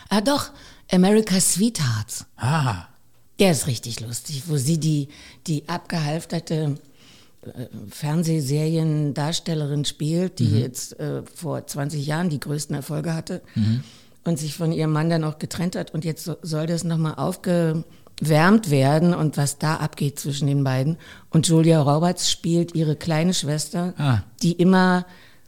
F: Ah doch, America's Sweethearts.
D: Ah,
F: Der ist richtig lustig, wo sie die, die abgehalfterte äh, Fernsehseriendarstellerin spielt, die jetzt äh, vor 20 Jahren die größten Erfolge hatte und sich von ihrem Mann dann auch getrennt hat. Und jetzt so, soll das nochmal aufgewärmt werden und was da abgeht zwischen den beiden. Und Julia Roberts spielt ihre kleine Schwester,
D: Ah.
F: die immer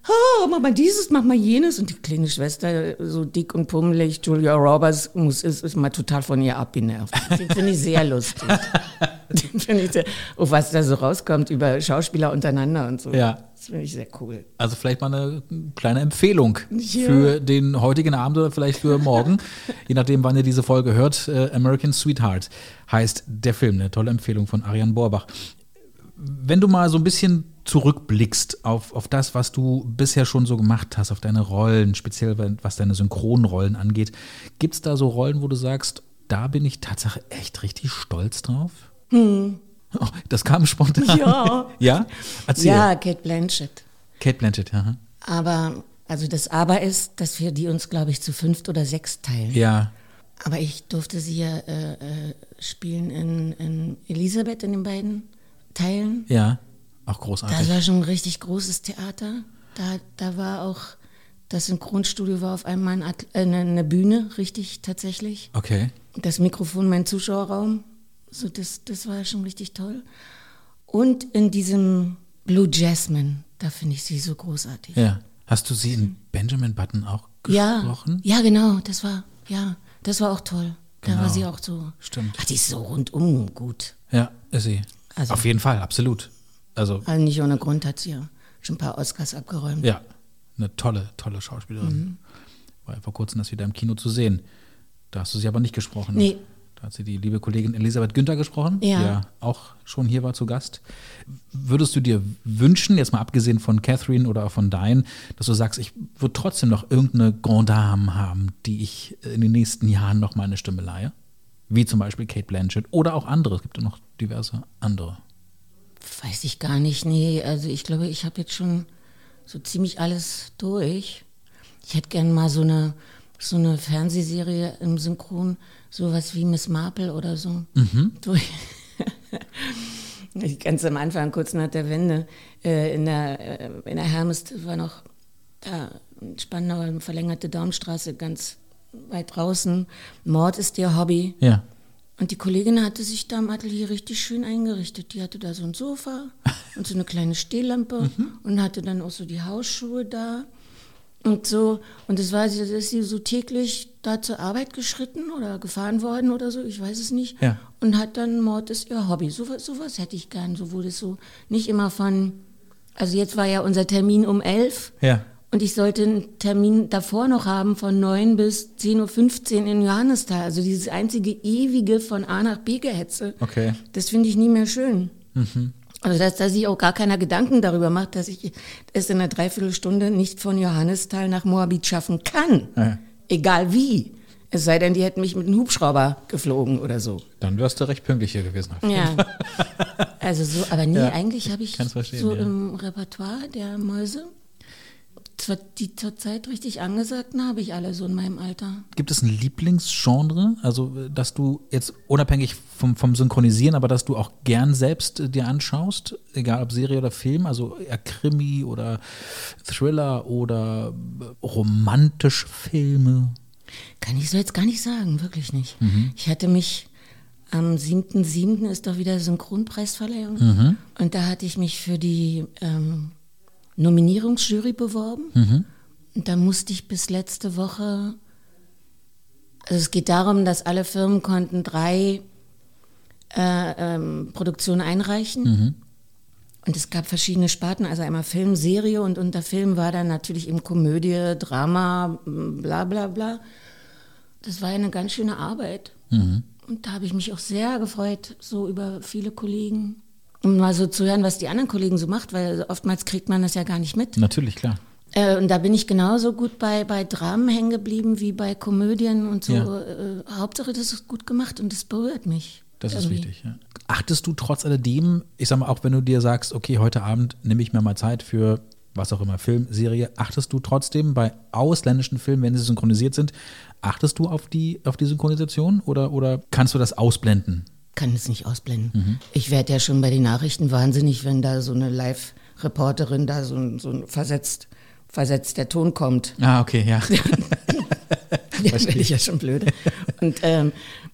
F: Oh, mach mal dieses, mach mal jenes. Und die kleine Schwester, so dick und pummelig, Julia Roberts, muss, ist, ist mal total von ihr abgenervt. Den finde ich sehr lustig. [laughs] Den finde ich sehr, oh, was da so rauskommt über Schauspieler untereinander und so.
D: Ja.
F: Das finde ich sehr cool.
D: also vielleicht mal eine kleine Empfehlung
F: Ja.
D: für den heutigen Abend oder vielleicht für morgen, [laughs] je nachdem, wann ihr diese Folge hört. Äh, American Sweetheart heißt der Film, eine tolle Empfehlung von Ariane Borbach. Wenn du mal so ein bisschen zurückblickst auf, auf das, was du bisher schon so gemacht hast, auf deine Rollen, speziell was deine Synchronrollen angeht, gibt es da so Rollen, wo du sagst, da bin ich tatsächlich echt richtig stolz drauf? Oh, das kam spontan.
F: Hm. Ja. [laughs]
D: ja? Erzähl.
F: Ja, Kate Blanchett.
D: Kate Blanchett, ja.
F: Aber, also das Aber ist, dass wir die uns, glaube ich, zu fünft oder sechs teilen.
D: Ja,
F: Aber ich durfte sie ja äh, äh, spielen in, in Elisabeth in den beiden Teilen.
D: ja. Auch
F: Das
D: großartig.
F: war schon ein richtig großes Theater. Da, da war auch, das Synchronstudio war auf einmal ein äh, eine, eine Bühne, richtig tatsächlich.
D: Okay.
F: Das Mikrofon mein Zuschauerraum. So, das, das war schon richtig toll. Und in diesem Blue Jasmine, da finde ich sie so großartig.
D: Ja. Hast du sie in Benjamin Button auch
F: Ja,
D: gesprochen?
F: ja, genau, das war, ja, das war auch toll. Da
D: Genau.
F: war sie auch so.
D: Stimmt.
F: Ach, die ist so rundum gut.
D: Ja, ist sie.
F: Also-
D: Auf jeden Fall, absolut. Also,
F: Also nicht ohne Grund hat sie ja schon ein paar Oscars abgeräumt.
D: ja, eine tolle, tolle Schauspielerin.
F: Mhm.
D: War ja vor kurzem das wieder im Kino zu sehen. Da hast du sie aber nicht gesprochen.
F: Nee.
D: Da hat sie die liebe Kollegin Elisabeth Günther gesprochen,
F: Ja.
D: die ja auch schon hier war zu Gast. Würdest du dir wünschen, jetzt mal abgesehen von Catherine oder auch von Diane, dass du sagst, ich würde trotzdem noch irgendeine Grand Dame haben, die ich in den nächsten Jahren noch mal eine Stimme leihe? Wie zum Beispiel Kate Blanchett oder auch andere. Es gibt ja noch diverse andere.
F: Weiß ich gar nicht, nee. Also ich glaube, ich habe jetzt schon so ziemlich alles durch. Ich hätte gern mal so eine, so eine Fernsehserie im Synchron, sowas wie Miss Marple oder so. so ich ganz am Anfang, kurz nach der Wende, äh, in der, äh, in der Hermes war noch da in Spandau, verlängerte Daumenstraße, ganz weit draußen. Mord ist ihr Hobby.
D: Ja.
F: Und die Kollegin hatte sich da im Atelier richtig schön eingerichtet. Die hatte da so ein Sofa [laughs] und so eine kleine Stehlampe und hatte dann auch so die Hausschuhe da und so. Und das war sie, ist sie so täglich da zur Arbeit geschritten oder gefahren worden oder so, ich weiß es nicht.
D: Ja.
F: Und hat dann Mord ist ihr Hobby. So, was hätte ich gern, so wurde es so nicht immer von, also jetzt war ja unser Termin um elf.
D: Ja.
F: Und ich sollte einen Termin davor noch haben von 9 bis 10.15 Uhr in Johannisthal. Also dieses einzige ewige von A nach B gehetze.
D: Okay.
F: Das finde ich nie mehr schön. Also dass, dass sich auch gar keiner Gedanken darüber macht, dass ich es in einer Dreiviertelstunde nicht von Johannisthal nach Moabit schaffen kann.
D: Ja.
F: Egal wie. Es sei denn, die hätten mich mit einem Hubschrauber geflogen oder so.
D: Dann wärst du recht pünktlich hier gewesen.
F: Ja. Also so, aber nee,
D: Ja,
F: eigentlich habe ich so
D: ja.
F: im Repertoire der Mäuse, die zurzeit richtig angesagten habe ich alle so in meinem Alter.
D: Gibt es ein Lieblingsgenre? Also, äh, dass du jetzt unabhängig vom, vom Synchronisieren, aber dass du auch gern selbst äh, dir anschaust, egal ob Serie oder Film, also eher Krimi oder Thriller oder äh, romantische Filme.
F: Kann ich so jetzt gar nicht sagen, wirklich nicht.
D: Mhm.
F: Ich hatte mich am 7.7. ist doch wieder Synchronpreisverleihung.
D: Mhm.
F: Und da hatte ich mich für die ähm, Nominierungsjury beworben.
D: Mhm.
F: Und da musste ich bis letzte Woche. Also es geht darum, dass alle Firmen konnten drei äh, ähm, Produktionen einreichen.
D: Mhm.
F: Und es gab verschiedene Sparten, also einmal Film, Serie und unter Film war dann natürlich eben Komödie, Drama, bla bla bla. Das war eine ganz schöne Arbeit. Und da habe ich mich auch sehr gefreut, so über viele Kollegen. Um mal so zu hören, was die anderen Kollegen so macht, weil oftmals kriegt man das ja gar nicht mit.
D: Natürlich, klar.
F: Äh, und da bin ich genauso gut bei, bei Dramen hängen geblieben wie bei Komödien und so.
D: Ja.
F: Äh, Hauptsache, das ist gut gemacht und das berührt mich.
D: Das ist
F: irgendwie.
D: wichtig. Ja. Achtest du trotz alledem, ich sag mal, auch wenn du dir sagst, okay, heute Abend nehme ich mir mal Zeit für was auch immer, Film, Serie, achtest du trotzdem bei ausländischen Filmen, wenn sie synchronisiert sind, achtest du auf die, auf die Synchronisation oder, oder kannst du das ausblenden?
F: Kann es nicht ausblenden.
D: Mhm.
F: Ich werde ja schon bei den Nachrichten wahnsinnig, wenn da so eine Live-Reporterin da so, ein- so ein versetzt, versetzt der Ton kommt.
D: Ah, okay, ja. [laughs]
F: Dann werde ich ja schon blöde. Und ähm,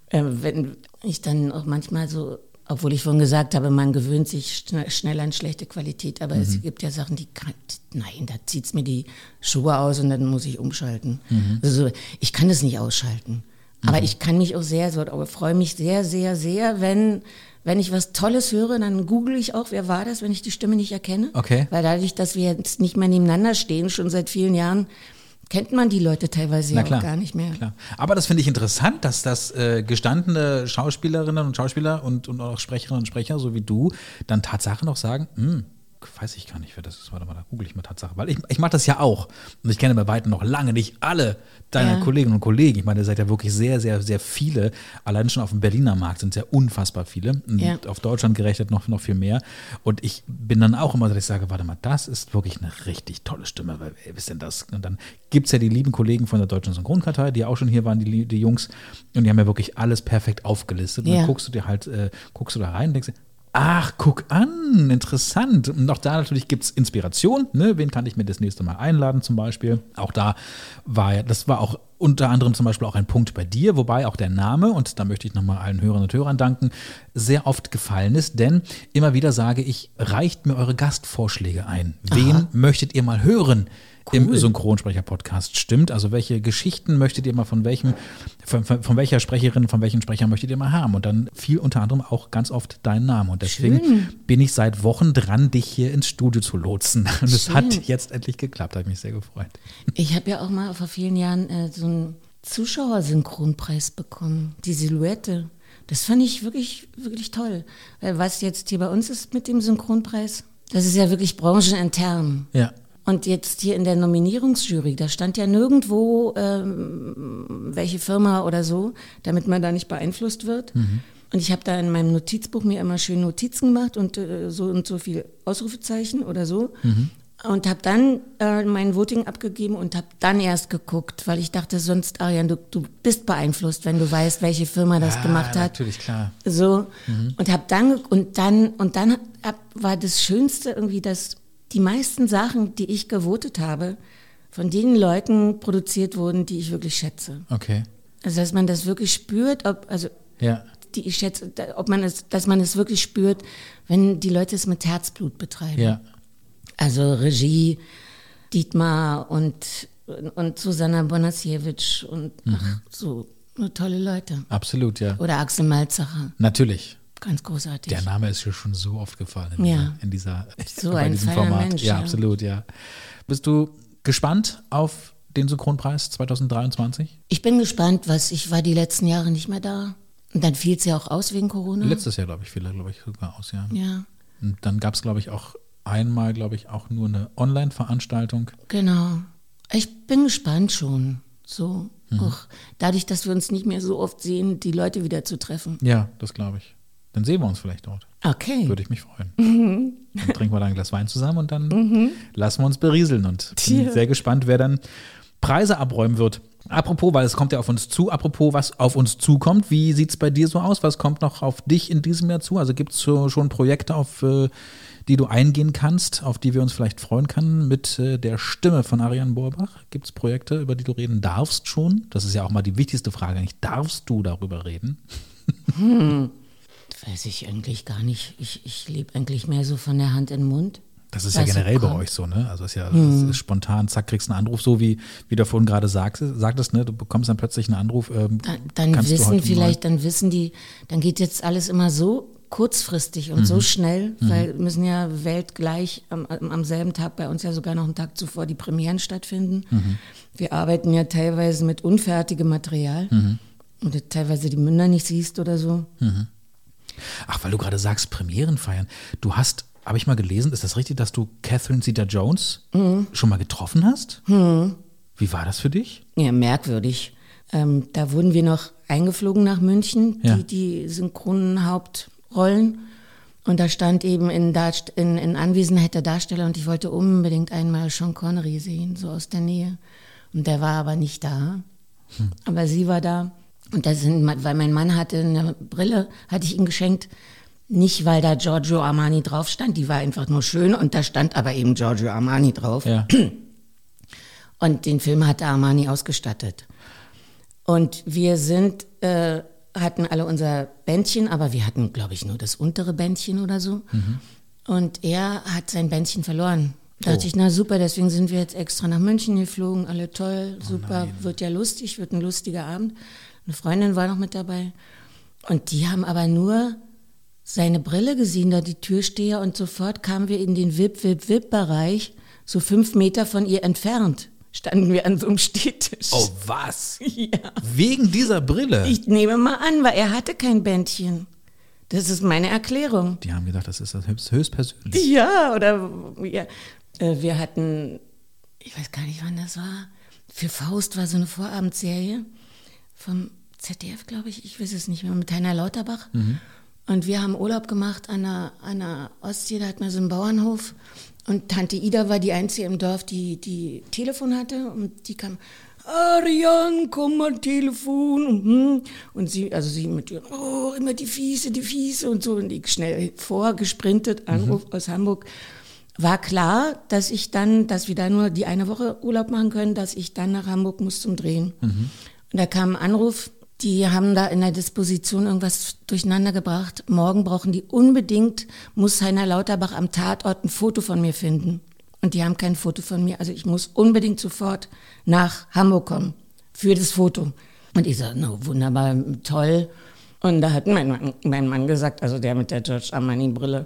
F: äh, wenn ich dann auch manchmal so, obwohl ich vorhin gesagt habe, man gewöhnt sich schn schnell an schlechte Qualität, aber es gibt ja Sachen, die kann, nein, da zieht's mir die Schuhe aus und dann muss ich umschalten. Also ich kann das nicht ausschalten. Aber ich kann mich auch sehr, so, aber freue mich sehr, sehr, sehr, wenn, wenn ich was Tolles höre, dann google ich auch, wer war das, wenn ich die Stimme nicht erkenne.
D: Okay.
F: Weil dadurch, dass wir jetzt nicht mehr nebeneinander stehen, schon seit vielen Jahren, kennt man die Leute teilweise ja auch gar nicht mehr.
D: Klar. Aber das finde ich interessant, dass das äh, gestandene Schauspielerinnen und Schauspieler und, und auch Sprecherinnen und Sprecher, so wie du, dann Tatsache noch sagen, hm, weiß ich gar nicht, wer das ist. Warte mal, da google ich mal Tatsache. Weil ich, ich mache das ja auch. Und ich kenne bei weitem noch lange nicht alle deiner
F: Ja.
D: Kolleginnen und Kollegen. Ich meine, ihr seid ja wirklich sehr, sehr, sehr viele. Allein schon auf dem Berliner Markt sind es ja unfassbar viele. Und
F: Ja.
D: auf Deutschland gerechnet noch, noch viel mehr. Und ich bin dann auch immer, dass ich sage, warte mal, das ist wirklich eine richtig tolle Stimme. Weil, wer ist denn das? Und dann gibt es ja die lieben Kollegen von der Deutschen Synchronkartei, die auch schon hier waren, die, die Jungs. Und die haben ja wirklich alles perfekt aufgelistet. Und
F: Ja.
D: dann guckst du dir halt, äh, guckst du da rein und denkst dir, Ach, guck an, interessant. Und auch da natürlich gibt es Inspiration. Ne? Wen kann ich mir das nächste Mal einladen zum Beispiel? Auch da war ja, das war auch unter anderem zum Beispiel auch ein Punkt bei dir, wobei auch der Name, und da möchte ich nochmal allen Hörern und Hörern danken, sehr oft gefallen ist, denn immer wieder sage ich, reicht mir eure Gastvorschläge ein. Wen möchtet ihr mal hören? Im Synchronsprecher-Podcast stimmt. Also welche Geschichten möchtet ihr mal von welchem, von, von, von welcher Sprecherin, von welchem Sprecher möchtet ihr mal haben? Und dann fiel unter anderem auch ganz oft dein Name. Und deswegen bin ich seit Wochen dran, dich hier ins Studio zu lotsen. [laughs] Und es
F: Schön.
D: hat jetzt endlich geklappt, hat mich sehr gefreut.
F: Ich habe ja auch mal vor vielen Jahren äh, so einen Zuschauersynchronpreis bekommen, die Silhouette. Das fand ich wirklich, wirklich toll. Weil was jetzt hier bei uns ist mit dem Synchronpreis, das ist ja wirklich branchenintern.
D: Ja.
F: Und jetzt hier in der Nominierungsjury, da stand ja nirgendwo ähm, welche Firma oder so, damit man da nicht beeinflusst wird. Und ich habe da in meinem Notizbuch mir immer schön Notizen gemacht und äh, so und so viel Ausrufezeichen oder so. Und habe dann äh, mein Voting abgegeben und habe dann erst geguckt, weil ich dachte, sonst, Ariane, du, du bist beeinflusst, wenn du weißt, welche Firma das gemacht hat.
D: Natürlich, klar.
F: So und habe dann und dann und dann hab, war das Schönste irgendwie, dass die meisten Sachen, die ich gewotet habe, von den Leuten produziert wurden, die ich wirklich schätze.
D: Okay.
F: Also dass man das wirklich spürt, ob also
D: Ja.
F: die ich schätze, ob man es, dass man es wirklich spürt, wenn die Leute es mit Herzblut betreiben.
D: Ja.
F: Also Regie, Dietmar und und Susanna Bonasiewicz und ach, so tolle Leute.
D: Absolut, ja.
F: Oder Axel Malzacher,
D: Natürlich.
F: Ganz großartig.
D: Der Name ist hier schon so oft gefallen in
F: Ja.
D: dieser, in dieser
F: So
D: bei diesem Format.
F: Mensch,
D: ja,
F: ja.
D: absolut, ja. Bist du Gespannt auf den Synchronpreis 2023?
F: Ich bin gespannt, was ich war die letzten Jahre nicht mehr da. Und dann fiel es ja auch aus wegen Corona.
D: Letztes Jahr, glaube ich, fiel er, glaube ich, sogar aus, ja.
F: Ja.
D: Und dann gab es, glaube ich, auch einmal, glaube ich, auch nur eine Online-Veranstaltung.
F: Genau. Ich bin gespannt schon. So, auch dadurch, dass wir uns nicht mehr so oft sehen, die Leute wieder zu treffen.
D: Ja, das glaube ich. Dann sehen wir uns vielleicht dort.
F: Okay.
D: Würde ich mich freuen. Dann trinken wir da ein Glas Wein zusammen und dann lassen wir uns berieseln. Und bin
F: Tja.
D: sehr gespannt, wer dann Preise abräumen wird. Apropos, weil es kommt ja auf uns zu, apropos, was auf uns zukommt, wie sieht es bei dir so aus? Was kommt noch auf dich in diesem Jahr zu? Also gibt es schon Projekte, auf äh, die du eingehen kannst, auf die wir uns vielleicht freuen können mit äh, der Stimme von Ariane Borbach? Gibt es Projekte, über die du reden darfst schon? Das ist ja auch mal die wichtigste Frage eigentlich. Darfst du darüber reden?
F: Weiß ich eigentlich gar nicht. Ich, ich lebe eigentlich mehr so von der Hand in den Mund.
D: Das ist ja
F: so
D: generell bei euch so, ne? Also es ist ja es ist spontan, zack, kriegst einen Anruf, so wie, wie du vorhin gerade sagst, sagtest, ne? Du bekommst dann plötzlich einen Anruf. Ähm,
F: Dann, dann wissen vielleicht, dann wissen die, dann geht jetzt alles immer so kurzfristig und
D: Mhm.
F: so schnell, weil müssen ja weltgleich am, am selben Tag, bei uns ja sogar noch einen Tag zuvor die Premieren stattfinden.
D: Mhm.
F: Wir arbeiten ja teilweise mit unfertigem Material
D: Mhm.
F: und teilweise die Münder nicht siehst oder so.
D: Mal, ach, weil du gerade sagst, Premieren feiern. Du hast, habe ich mal gelesen, ist das richtig, dass du Catherine Zeta-Jones
F: Mhm.
D: schon mal getroffen hast? Wie war das für dich?
F: Ja, merkwürdig. Ähm, da wurden wir noch eingeflogen nach München,
D: Ja.
F: die, die synchronen Hauptrollen. Und da stand eben in, Darst in, in Anwesenheit der Darsteller und ich wollte unbedingt einmal Sean Connery sehen, so aus der Nähe. Und der war aber nicht da. Aber sie war da. Und das sind, weil mein Mann hatte eine Brille, hatte ich ihm geschenkt. Nicht, weil da Giorgio Armani drauf stand, die war einfach nur schön und da stand aber eben Giorgio Armani drauf.
D: Ja. [clears throat]
F: Und den Film hat Armani ausgestattet. Und wir sind, äh, hatten alle unser Bändchen, aber wir hatten, glaube ich, nur das untere Bändchen oder so. Und er hat sein Bändchen verloren. Da dachte ich, na super, deswegen sind wir jetzt extra nach München geflogen, alle toll, super, wird ja lustig, wird ein lustiger Abend. Eine Freundin war noch mit dabei. Und die haben aber nur seine Brille gesehen, da die Türsteher und sofort kamen wir in den VIP-VIP-VIP-Bereich, so fünf Meter von ihr entfernt, standen wir an so einem Stehtisch.
D: Oh, was? [laughs]
F: Ja.
D: Wegen dieser Brille?
F: Ich nehme mal an, weil er hatte kein Bändchen. Das ist meine Erklärung.
D: Die haben gedacht, das ist das höchst, höchst persönlich.
F: Ja, oder ja. Äh, wir hatten, ich weiß gar nicht, wann das war. Für Faust war so eine Vorabendserie vom ZDF, glaube ich, ich weiß es nicht mehr, mit Heiner Lauterbach. Und wir haben Urlaub gemacht an der, an der Ostsee, da hatten wir so einen Bauernhof. Und Tante Ida war die Einzige im Dorf, die, die Telefon hatte. Und die kam, Ariane, komm mal Telefon. Und, hm. und sie, also sie mit ihr, oh, immer die Fiese, die Fiese und so. Und ich schnell vorgesprintet, Anruf aus Hamburg. War klar, dass ich dann, dass wir da nur die eine Woche Urlaub machen können, dass ich dann nach Hamburg muss zum Drehen. Und da kam ein Anruf, die haben da in der Disposition irgendwas durcheinander gebracht. Morgen brauchen die unbedingt, muss Heiner Lauterbach am Tatort ein Foto von mir finden. Und die haben kein Foto von mir. Also ich muss unbedingt sofort nach Hamburg kommen für das Foto. Und ich sage, no, wunderbar, toll. Und da hat mein Mann, mein Mann gesagt, also der mit der George Armani-Brille,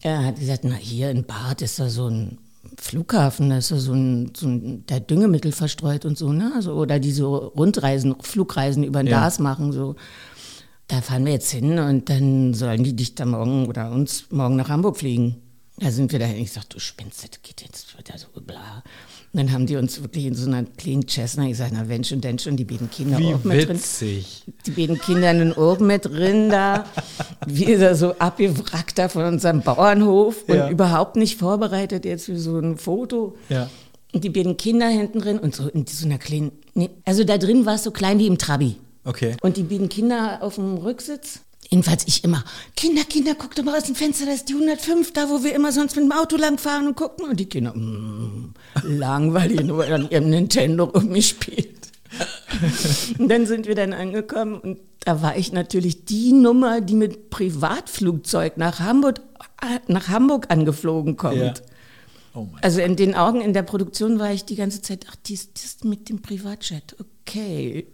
F: er hat gesagt, na hier in Bad ist da so ein Flughafen, da ist da so ein, so ein der Düngemittel verstreut und so, ne? Also, oder die so Rundreisen, Flugreisen über den
D: Ja.
F: DAS machen, so. Da fahren wir jetzt hin und dann sollen die dich da morgen oder uns morgen nach Hamburg fliegen. Da sind wir dahin. Ich sag, du spinnst, das geht jetzt wieder so bla. Und dann haben die uns wirklich in so einer kleinen Cessna gesagt, na wenn schon, denn schon, die beiden Kinder auch mit drin
D: witzig.
F: die beiden Kinder in den Ohren mit drin da. Wir da so abgewrackt da von unserem Bauernhof und
D: Ja.
F: überhaupt nicht vorbereitet jetzt für so ein Foto.
D: Ja.
F: Und die beiden Kinder hinten drin und so in so einer kleinen, nee, also da drin war es so klein wie im Trabi.
D: Okay.
F: Und die beiden Kinder auf dem Rücksitz. Jedenfalls ich immer, Kinder, Kinder, guckt doch mal aus dem Fenster, da ist die 105, da wo wir immer sonst mit dem Auto langfahren und gucken. Und die Kinder, mm, langweilig, nur an ihrem Nintendo rumgespielt. und dann sind wir dann angekommen und da war ich natürlich die Nummer, die mit Privatflugzeug nach Hamburg, äh, nach Hamburg angeflogen kommt.
D: Ja. Oh
F: Also in den Augen in der Produktion war ich die ganze Zeit, ach, die ist, die ist mit dem Privatjet, okay.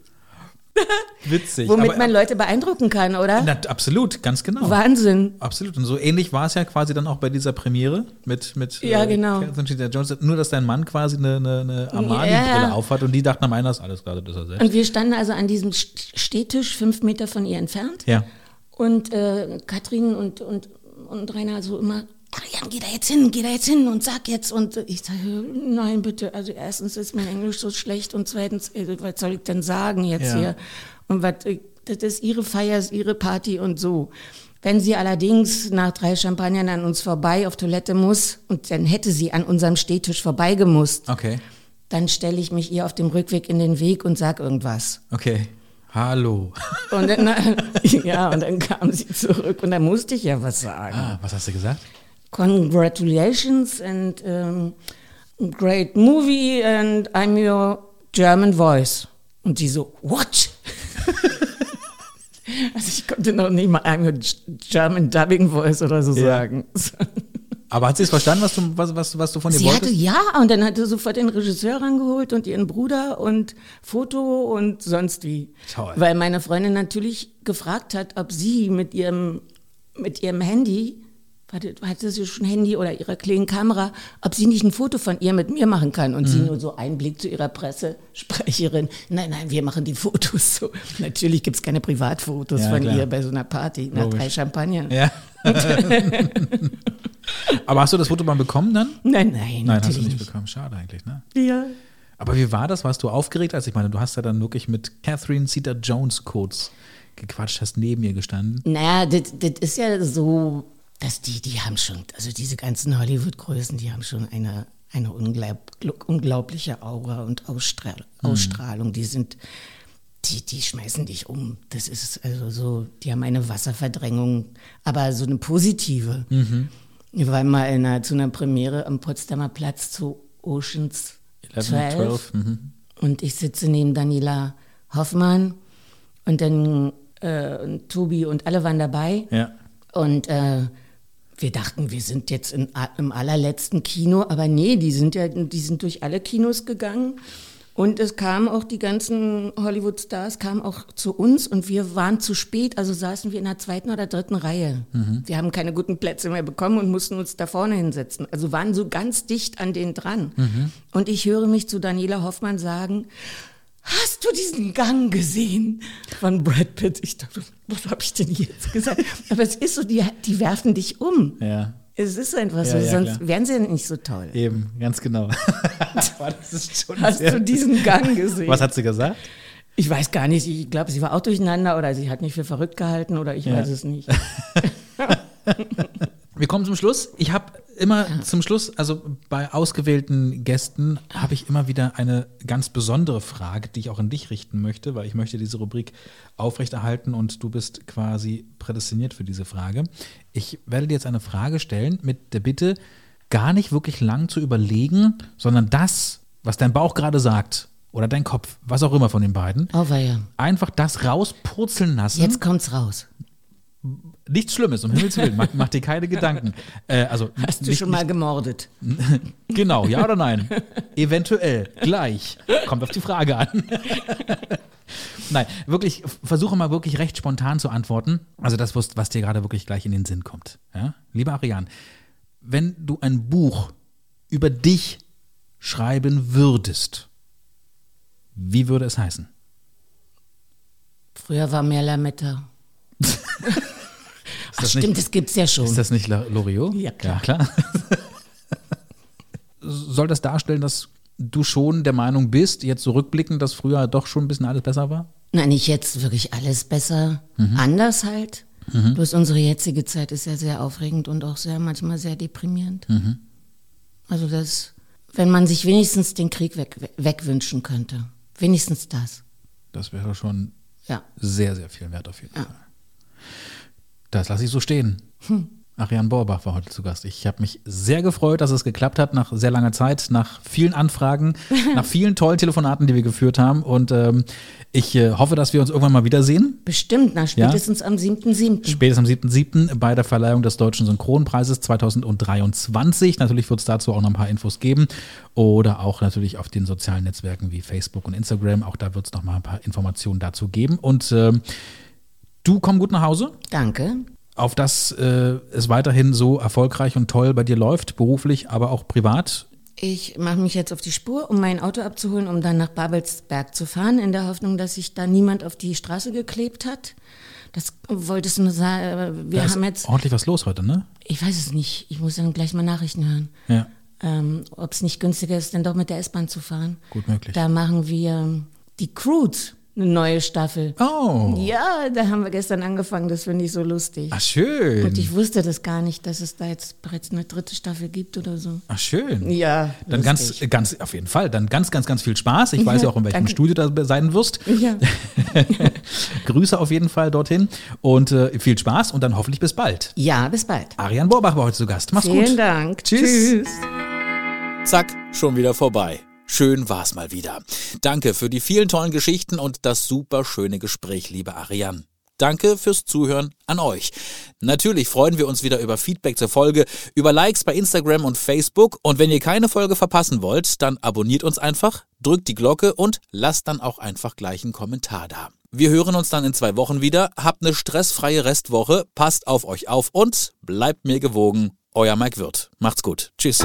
F: [laughs]
D: Witzig.
F: Womit
D: aber-
F: man Leute beeindrucken kann, oder?
D: Na, absolut, ganz genau.
F: Wahnsinn.
D: Absolut. Und so ähnlich war es ja quasi dann auch bei dieser Premiere mit, mit
F: Ja, genau.
D: Catherine Zeta-Jones. Nur, dass dein Mann quasi eine, eine, Armani-Brille
F: Ja.
D: aufhat und die dachten am das ist alles klar, das ist er selbst.
F: Und wir standen also an diesem St- Stehtisch fünf Meter von ihr entfernt.
D: ja.
F: Und äh, Katrin und, und, und Rainer so immer, Ariane, geh da jetzt hin, geh da jetzt hin und sag jetzt. Und ich sage, nein, bitte. Also erstens ist mein Englisch so schlecht und zweitens, äh, was soll ich denn sagen jetzt
D: Ja.
F: hier? Und was, äh, das ist ihre Feier, ist ihre Party und so. Wenn sie allerdings nach drei Champagnern an uns vorbei auf Toilette muss und dann hätte sie an unserem Stehtisch vorbeigemusst,
D: Okay.
F: dann stelle ich mich ihr auf dem Rückweg in den Weg und sag irgendwas.
D: Okay. Hallo.
F: Und dann, [laughs] ja, und dann kam sie zurück und dann musste ich ja was sagen.
D: Ah, was hast du gesagt?
F: Congratulations and um, great movie and I'm your German voice. Und die so, what? [laughs] also ich konnte noch nicht mal I'm your German dubbing voice oder so
D: Ja.
F: sagen. [laughs]
D: Aber hat sie es verstanden, was du, was, was, was du von ihr
F: Sie hatte
D: wolltest?
F: ja und dann hat sie sofort den Regisseur rangeholt und ihren Bruder und Foto und sonst wie.
D: Toll.
F: Weil meine Freundin natürlich gefragt hat, ob sie mit ihrem, mit ihrem Handy, hatte, sie schon Handy oder ihrer kleinen Kamera, ob sie nicht ein Foto von ihr mit mir machen kann. Und
D: Mhm.
F: sie nur so einen Blick zu ihrer Pressesprecherin. Nein, nein, wir machen die Fotos so. Natürlich gibt's keine Privatfotos
D: Ja,
F: von
D: klar.
F: ihr bei so einer Party nach
D: Logisch.
F: drei Champagner.
D: Ja. [laughs] Aber hast du das Foto mal bekommen dann?
F: Nein, nein,
D: Nein, hast du nicht
F: nicht.
D: bekommen. Schade eigentlich, ne?
F: Ja.
D: Aber wie war das? Warst du aufgeregt? Also ich meine, du hast ja dann wirklich mit Catherine Zeta-Jones kurz gequatscht, hast neben ihr gestanden.
F: Naja, das ist ja so, dass die, die haben schon, also diese ganzen Hollywood-Größen, die haben schon eine, eine unglaub, unglaubliche Aura und Ausstrahl, Ausstrahlung. Die sind, die, die schmeißen dich um. Das ist also so, die haben eine Wasserverdrängung, aber so eine positive. Wir waren mal in einer, zu einer Premiere am Potsdamer Platz zu Oceans
D: 11,
F: 12.
D: 12. Mhm.
F: Und ich sitze neben Daniela Hoffmann und dann äh, und Tobi und alle waren dabei.
D: Ja.
F: Und äh, wir dachten, wir sind jetzt in, im allerletzten Kino, aber nee, die sind ja, die sind durch alle Kinos gegangen. Und es kamen auch die ganzen Hollywood-Stars, kamen auch zu uns und wir waren zu spät, also saßen wir in der zweiten oder dritten Reihe. Wir haben keine guten Plätze mehr bekommen und mussten uns da vorne hinsetzen. Also waren so ganz dicht an denen dran. Und ich höre mich zu Daniela Hoffmann sagen, Hast du diesen Gang gesehen von Brad Pitt? Ich dachte, was habe ich denn jetzt gesagt? [laughs] Aber es ist so, die, die werfen dich um.
D: Ja.
F: Es ist einfach
D: Ja,
F: so,
D: ja,
F: sonst
D: klar.
F: wären sie ja nicht so toll.
D: Eben, ganz genau. [laughs]
F: Hast du diesen [laughs] Gang gesehen?
D: Was hat sie gesagt?
F: ich weiß gar nicht, ich glaube, sie war auch durcheinander oder sie hat mich für verrückt gehalten oder ich
D: Ja.
F: weiß es nicht.
D: Wir kommen zum Schluss. Ich habe immer zum Schluss, also bei ausgewählten Gästen, habe ich immer wieder eine ganz besondere Frage, die ich auch an dich richten möchte, weil ich möchte diese Rubrik aufrechterhalten und du bist quasi prädestiniert für diese Frage. Ich werde dir jetzt eine Frage stellen mit der Bitte, gar nicht wirklich lang zu überlegen, sondern das, was dein Bauch gerade sagt oder dein Kopf, was auch immer von den beiden,
F: Auweia.
D: einfach das rauspurzeln lassen.
F: Jetzt kommt's raus.
D: Nichts Schlimmes, um Himmels Willen, mach, mach dir keine Gedanken. Äh, also
F: Hast du
D: nicht,
F: schon mal gemordet? [laughs]
D: Genau, ja oder nein? Eventuell, gleich. Kommt auf die Frage an. [laughs] nein, wirklich, versuche mal wirklich recht spontan zu antworten. Also das, was, was dir gerade wirklich gleich in den Sinn kommt. Ja? Lieber Ariane, wenn du ein Buch über dich schreiben würdest, wie würde es heißen?
F: Früher war mehr Lametta. [laughs] Ach,
D: das
F: stimmt,
D: nicht-
F: das gibt's ja schon.
D: Ist das nicht Loriot?
F: Ja, klar.
D: Ja, klar. [laughs] Soll das darstellen, dass du schon der Meinung bist, jetzt zurückblickend, dass früher doch schon ein bisschen alles besser war?
F: Nein, nicht jetzt wirklich alles besser. Anders halt. Bloß unsere jetzige Zeit ist ja sehr aufregend und auch sehr, manchmal sehr deprimierend. Also das, wenn man sich wenigstens den Krieg weg, wegwünschen könnte. Wenigstens das.
D: Das wäre schon
F: Ja.
D: sehr, sehr viel wert auf jeden
F: Ja.
D: Fall. Das lasse ich so stehen. Ariane Borbach war heute zu Gast. Ich habe mich sehr gefreut, dass es geklappt hat, nach sehr langer Zeit, nach vielen Anfragen, [laughs] nach vielen tollen Telefonaten, die wir geführt haben. Und ähm, ich äh, hoffe, dass wir uns irgendwann mal wiedersehen.
F: Bestimmt, na, spätestens ja? am 7.7.
D: Spätestens am 7.7. bei der Verleihung des Deutschen Synchronpreises 2023. Natürlich wird es dazu auch noch ein paar Infos geben. Oder auch natürlich auf den sozialen Netzwerken wie Facebook und Instagram. Auch da wird es noch mal ein paar Informationen dazu geben. Und äh, du komm gut nach Hause.
F: Danke
D: auf dass äh, es weiterhin so erfolgreich und toll bei dir läuft, beruflich, aber auch privat?
F: Ich mache mich jetzt auf die Spur, um mein Auto abzuholen, um dann nach Babelsberg zu fahren, in der Hoffnung, dass sich da niemand auf die Straße geklebt hat. Das wolltest du nur sagen. Wir
D: da
F: haben jetzt
D: ordentlich was los heute, ne?
F: Ich weiß es nicht. Ich muss dann gleich mal Nachrichten hören.
D: Ja.
F: Ähm, Ob es nicht günstiger ist, dann doch mit der S-Bahn zu fahren.
D: Gut möglich.
F: Da machen wir die Cruise eine neue Staffel.
D: Oh.
F: Ja, da haben wir gestern angefangen, das finde ich so lustig.
D: Ach, schön.
F: Und ich wusste das gar nicht, dass es da jetzt bereits eine dritte Staffel gibt oder so.
D: Ach, schön.
F: Ja.
D: Dann ganz, ganz, auf jeden Fall, dann ganz, ganz, ganz viel Spaß. Ich weiß ja auch, in welchem Danke. Studio da sein wirst.
F: Ja. [laughs]
D: Grüße auf jeden Fall dorthin und äh, viel Spaß und dann hoffentlich bis bald.
F: Ja, bis bald.
D: Ariane Borbach war heute zu Gast. Mach's
F: Vielen
D: gut.
F: Vielen Dank.
D: Tschüss.
F: Tschüss.
D: Zack, schon wieder vorbei. Schön war's mal wieder. Danke für die vielen tollen Geschichten und das super schöne Gespräch, liebe Ariane. Danke fürs Zuhören an euch. Natürlich freuen wir uns wieder über Feedback zur Folge, über Likes bei Instagram und Facebook und wenn ihr keine Folge verpassen wollt, dann abonniert uns einfach, drückt die Glocke und lasst dann auch einfach gleich einen Kommentar da. Wir hören uns dann in zwei Wochen wieder. Habt eine stressfreie Restwoche, passt auf euch auf und bleibt mir gewogen. Euer Mike Wirth. Macht's gut. Tschüss.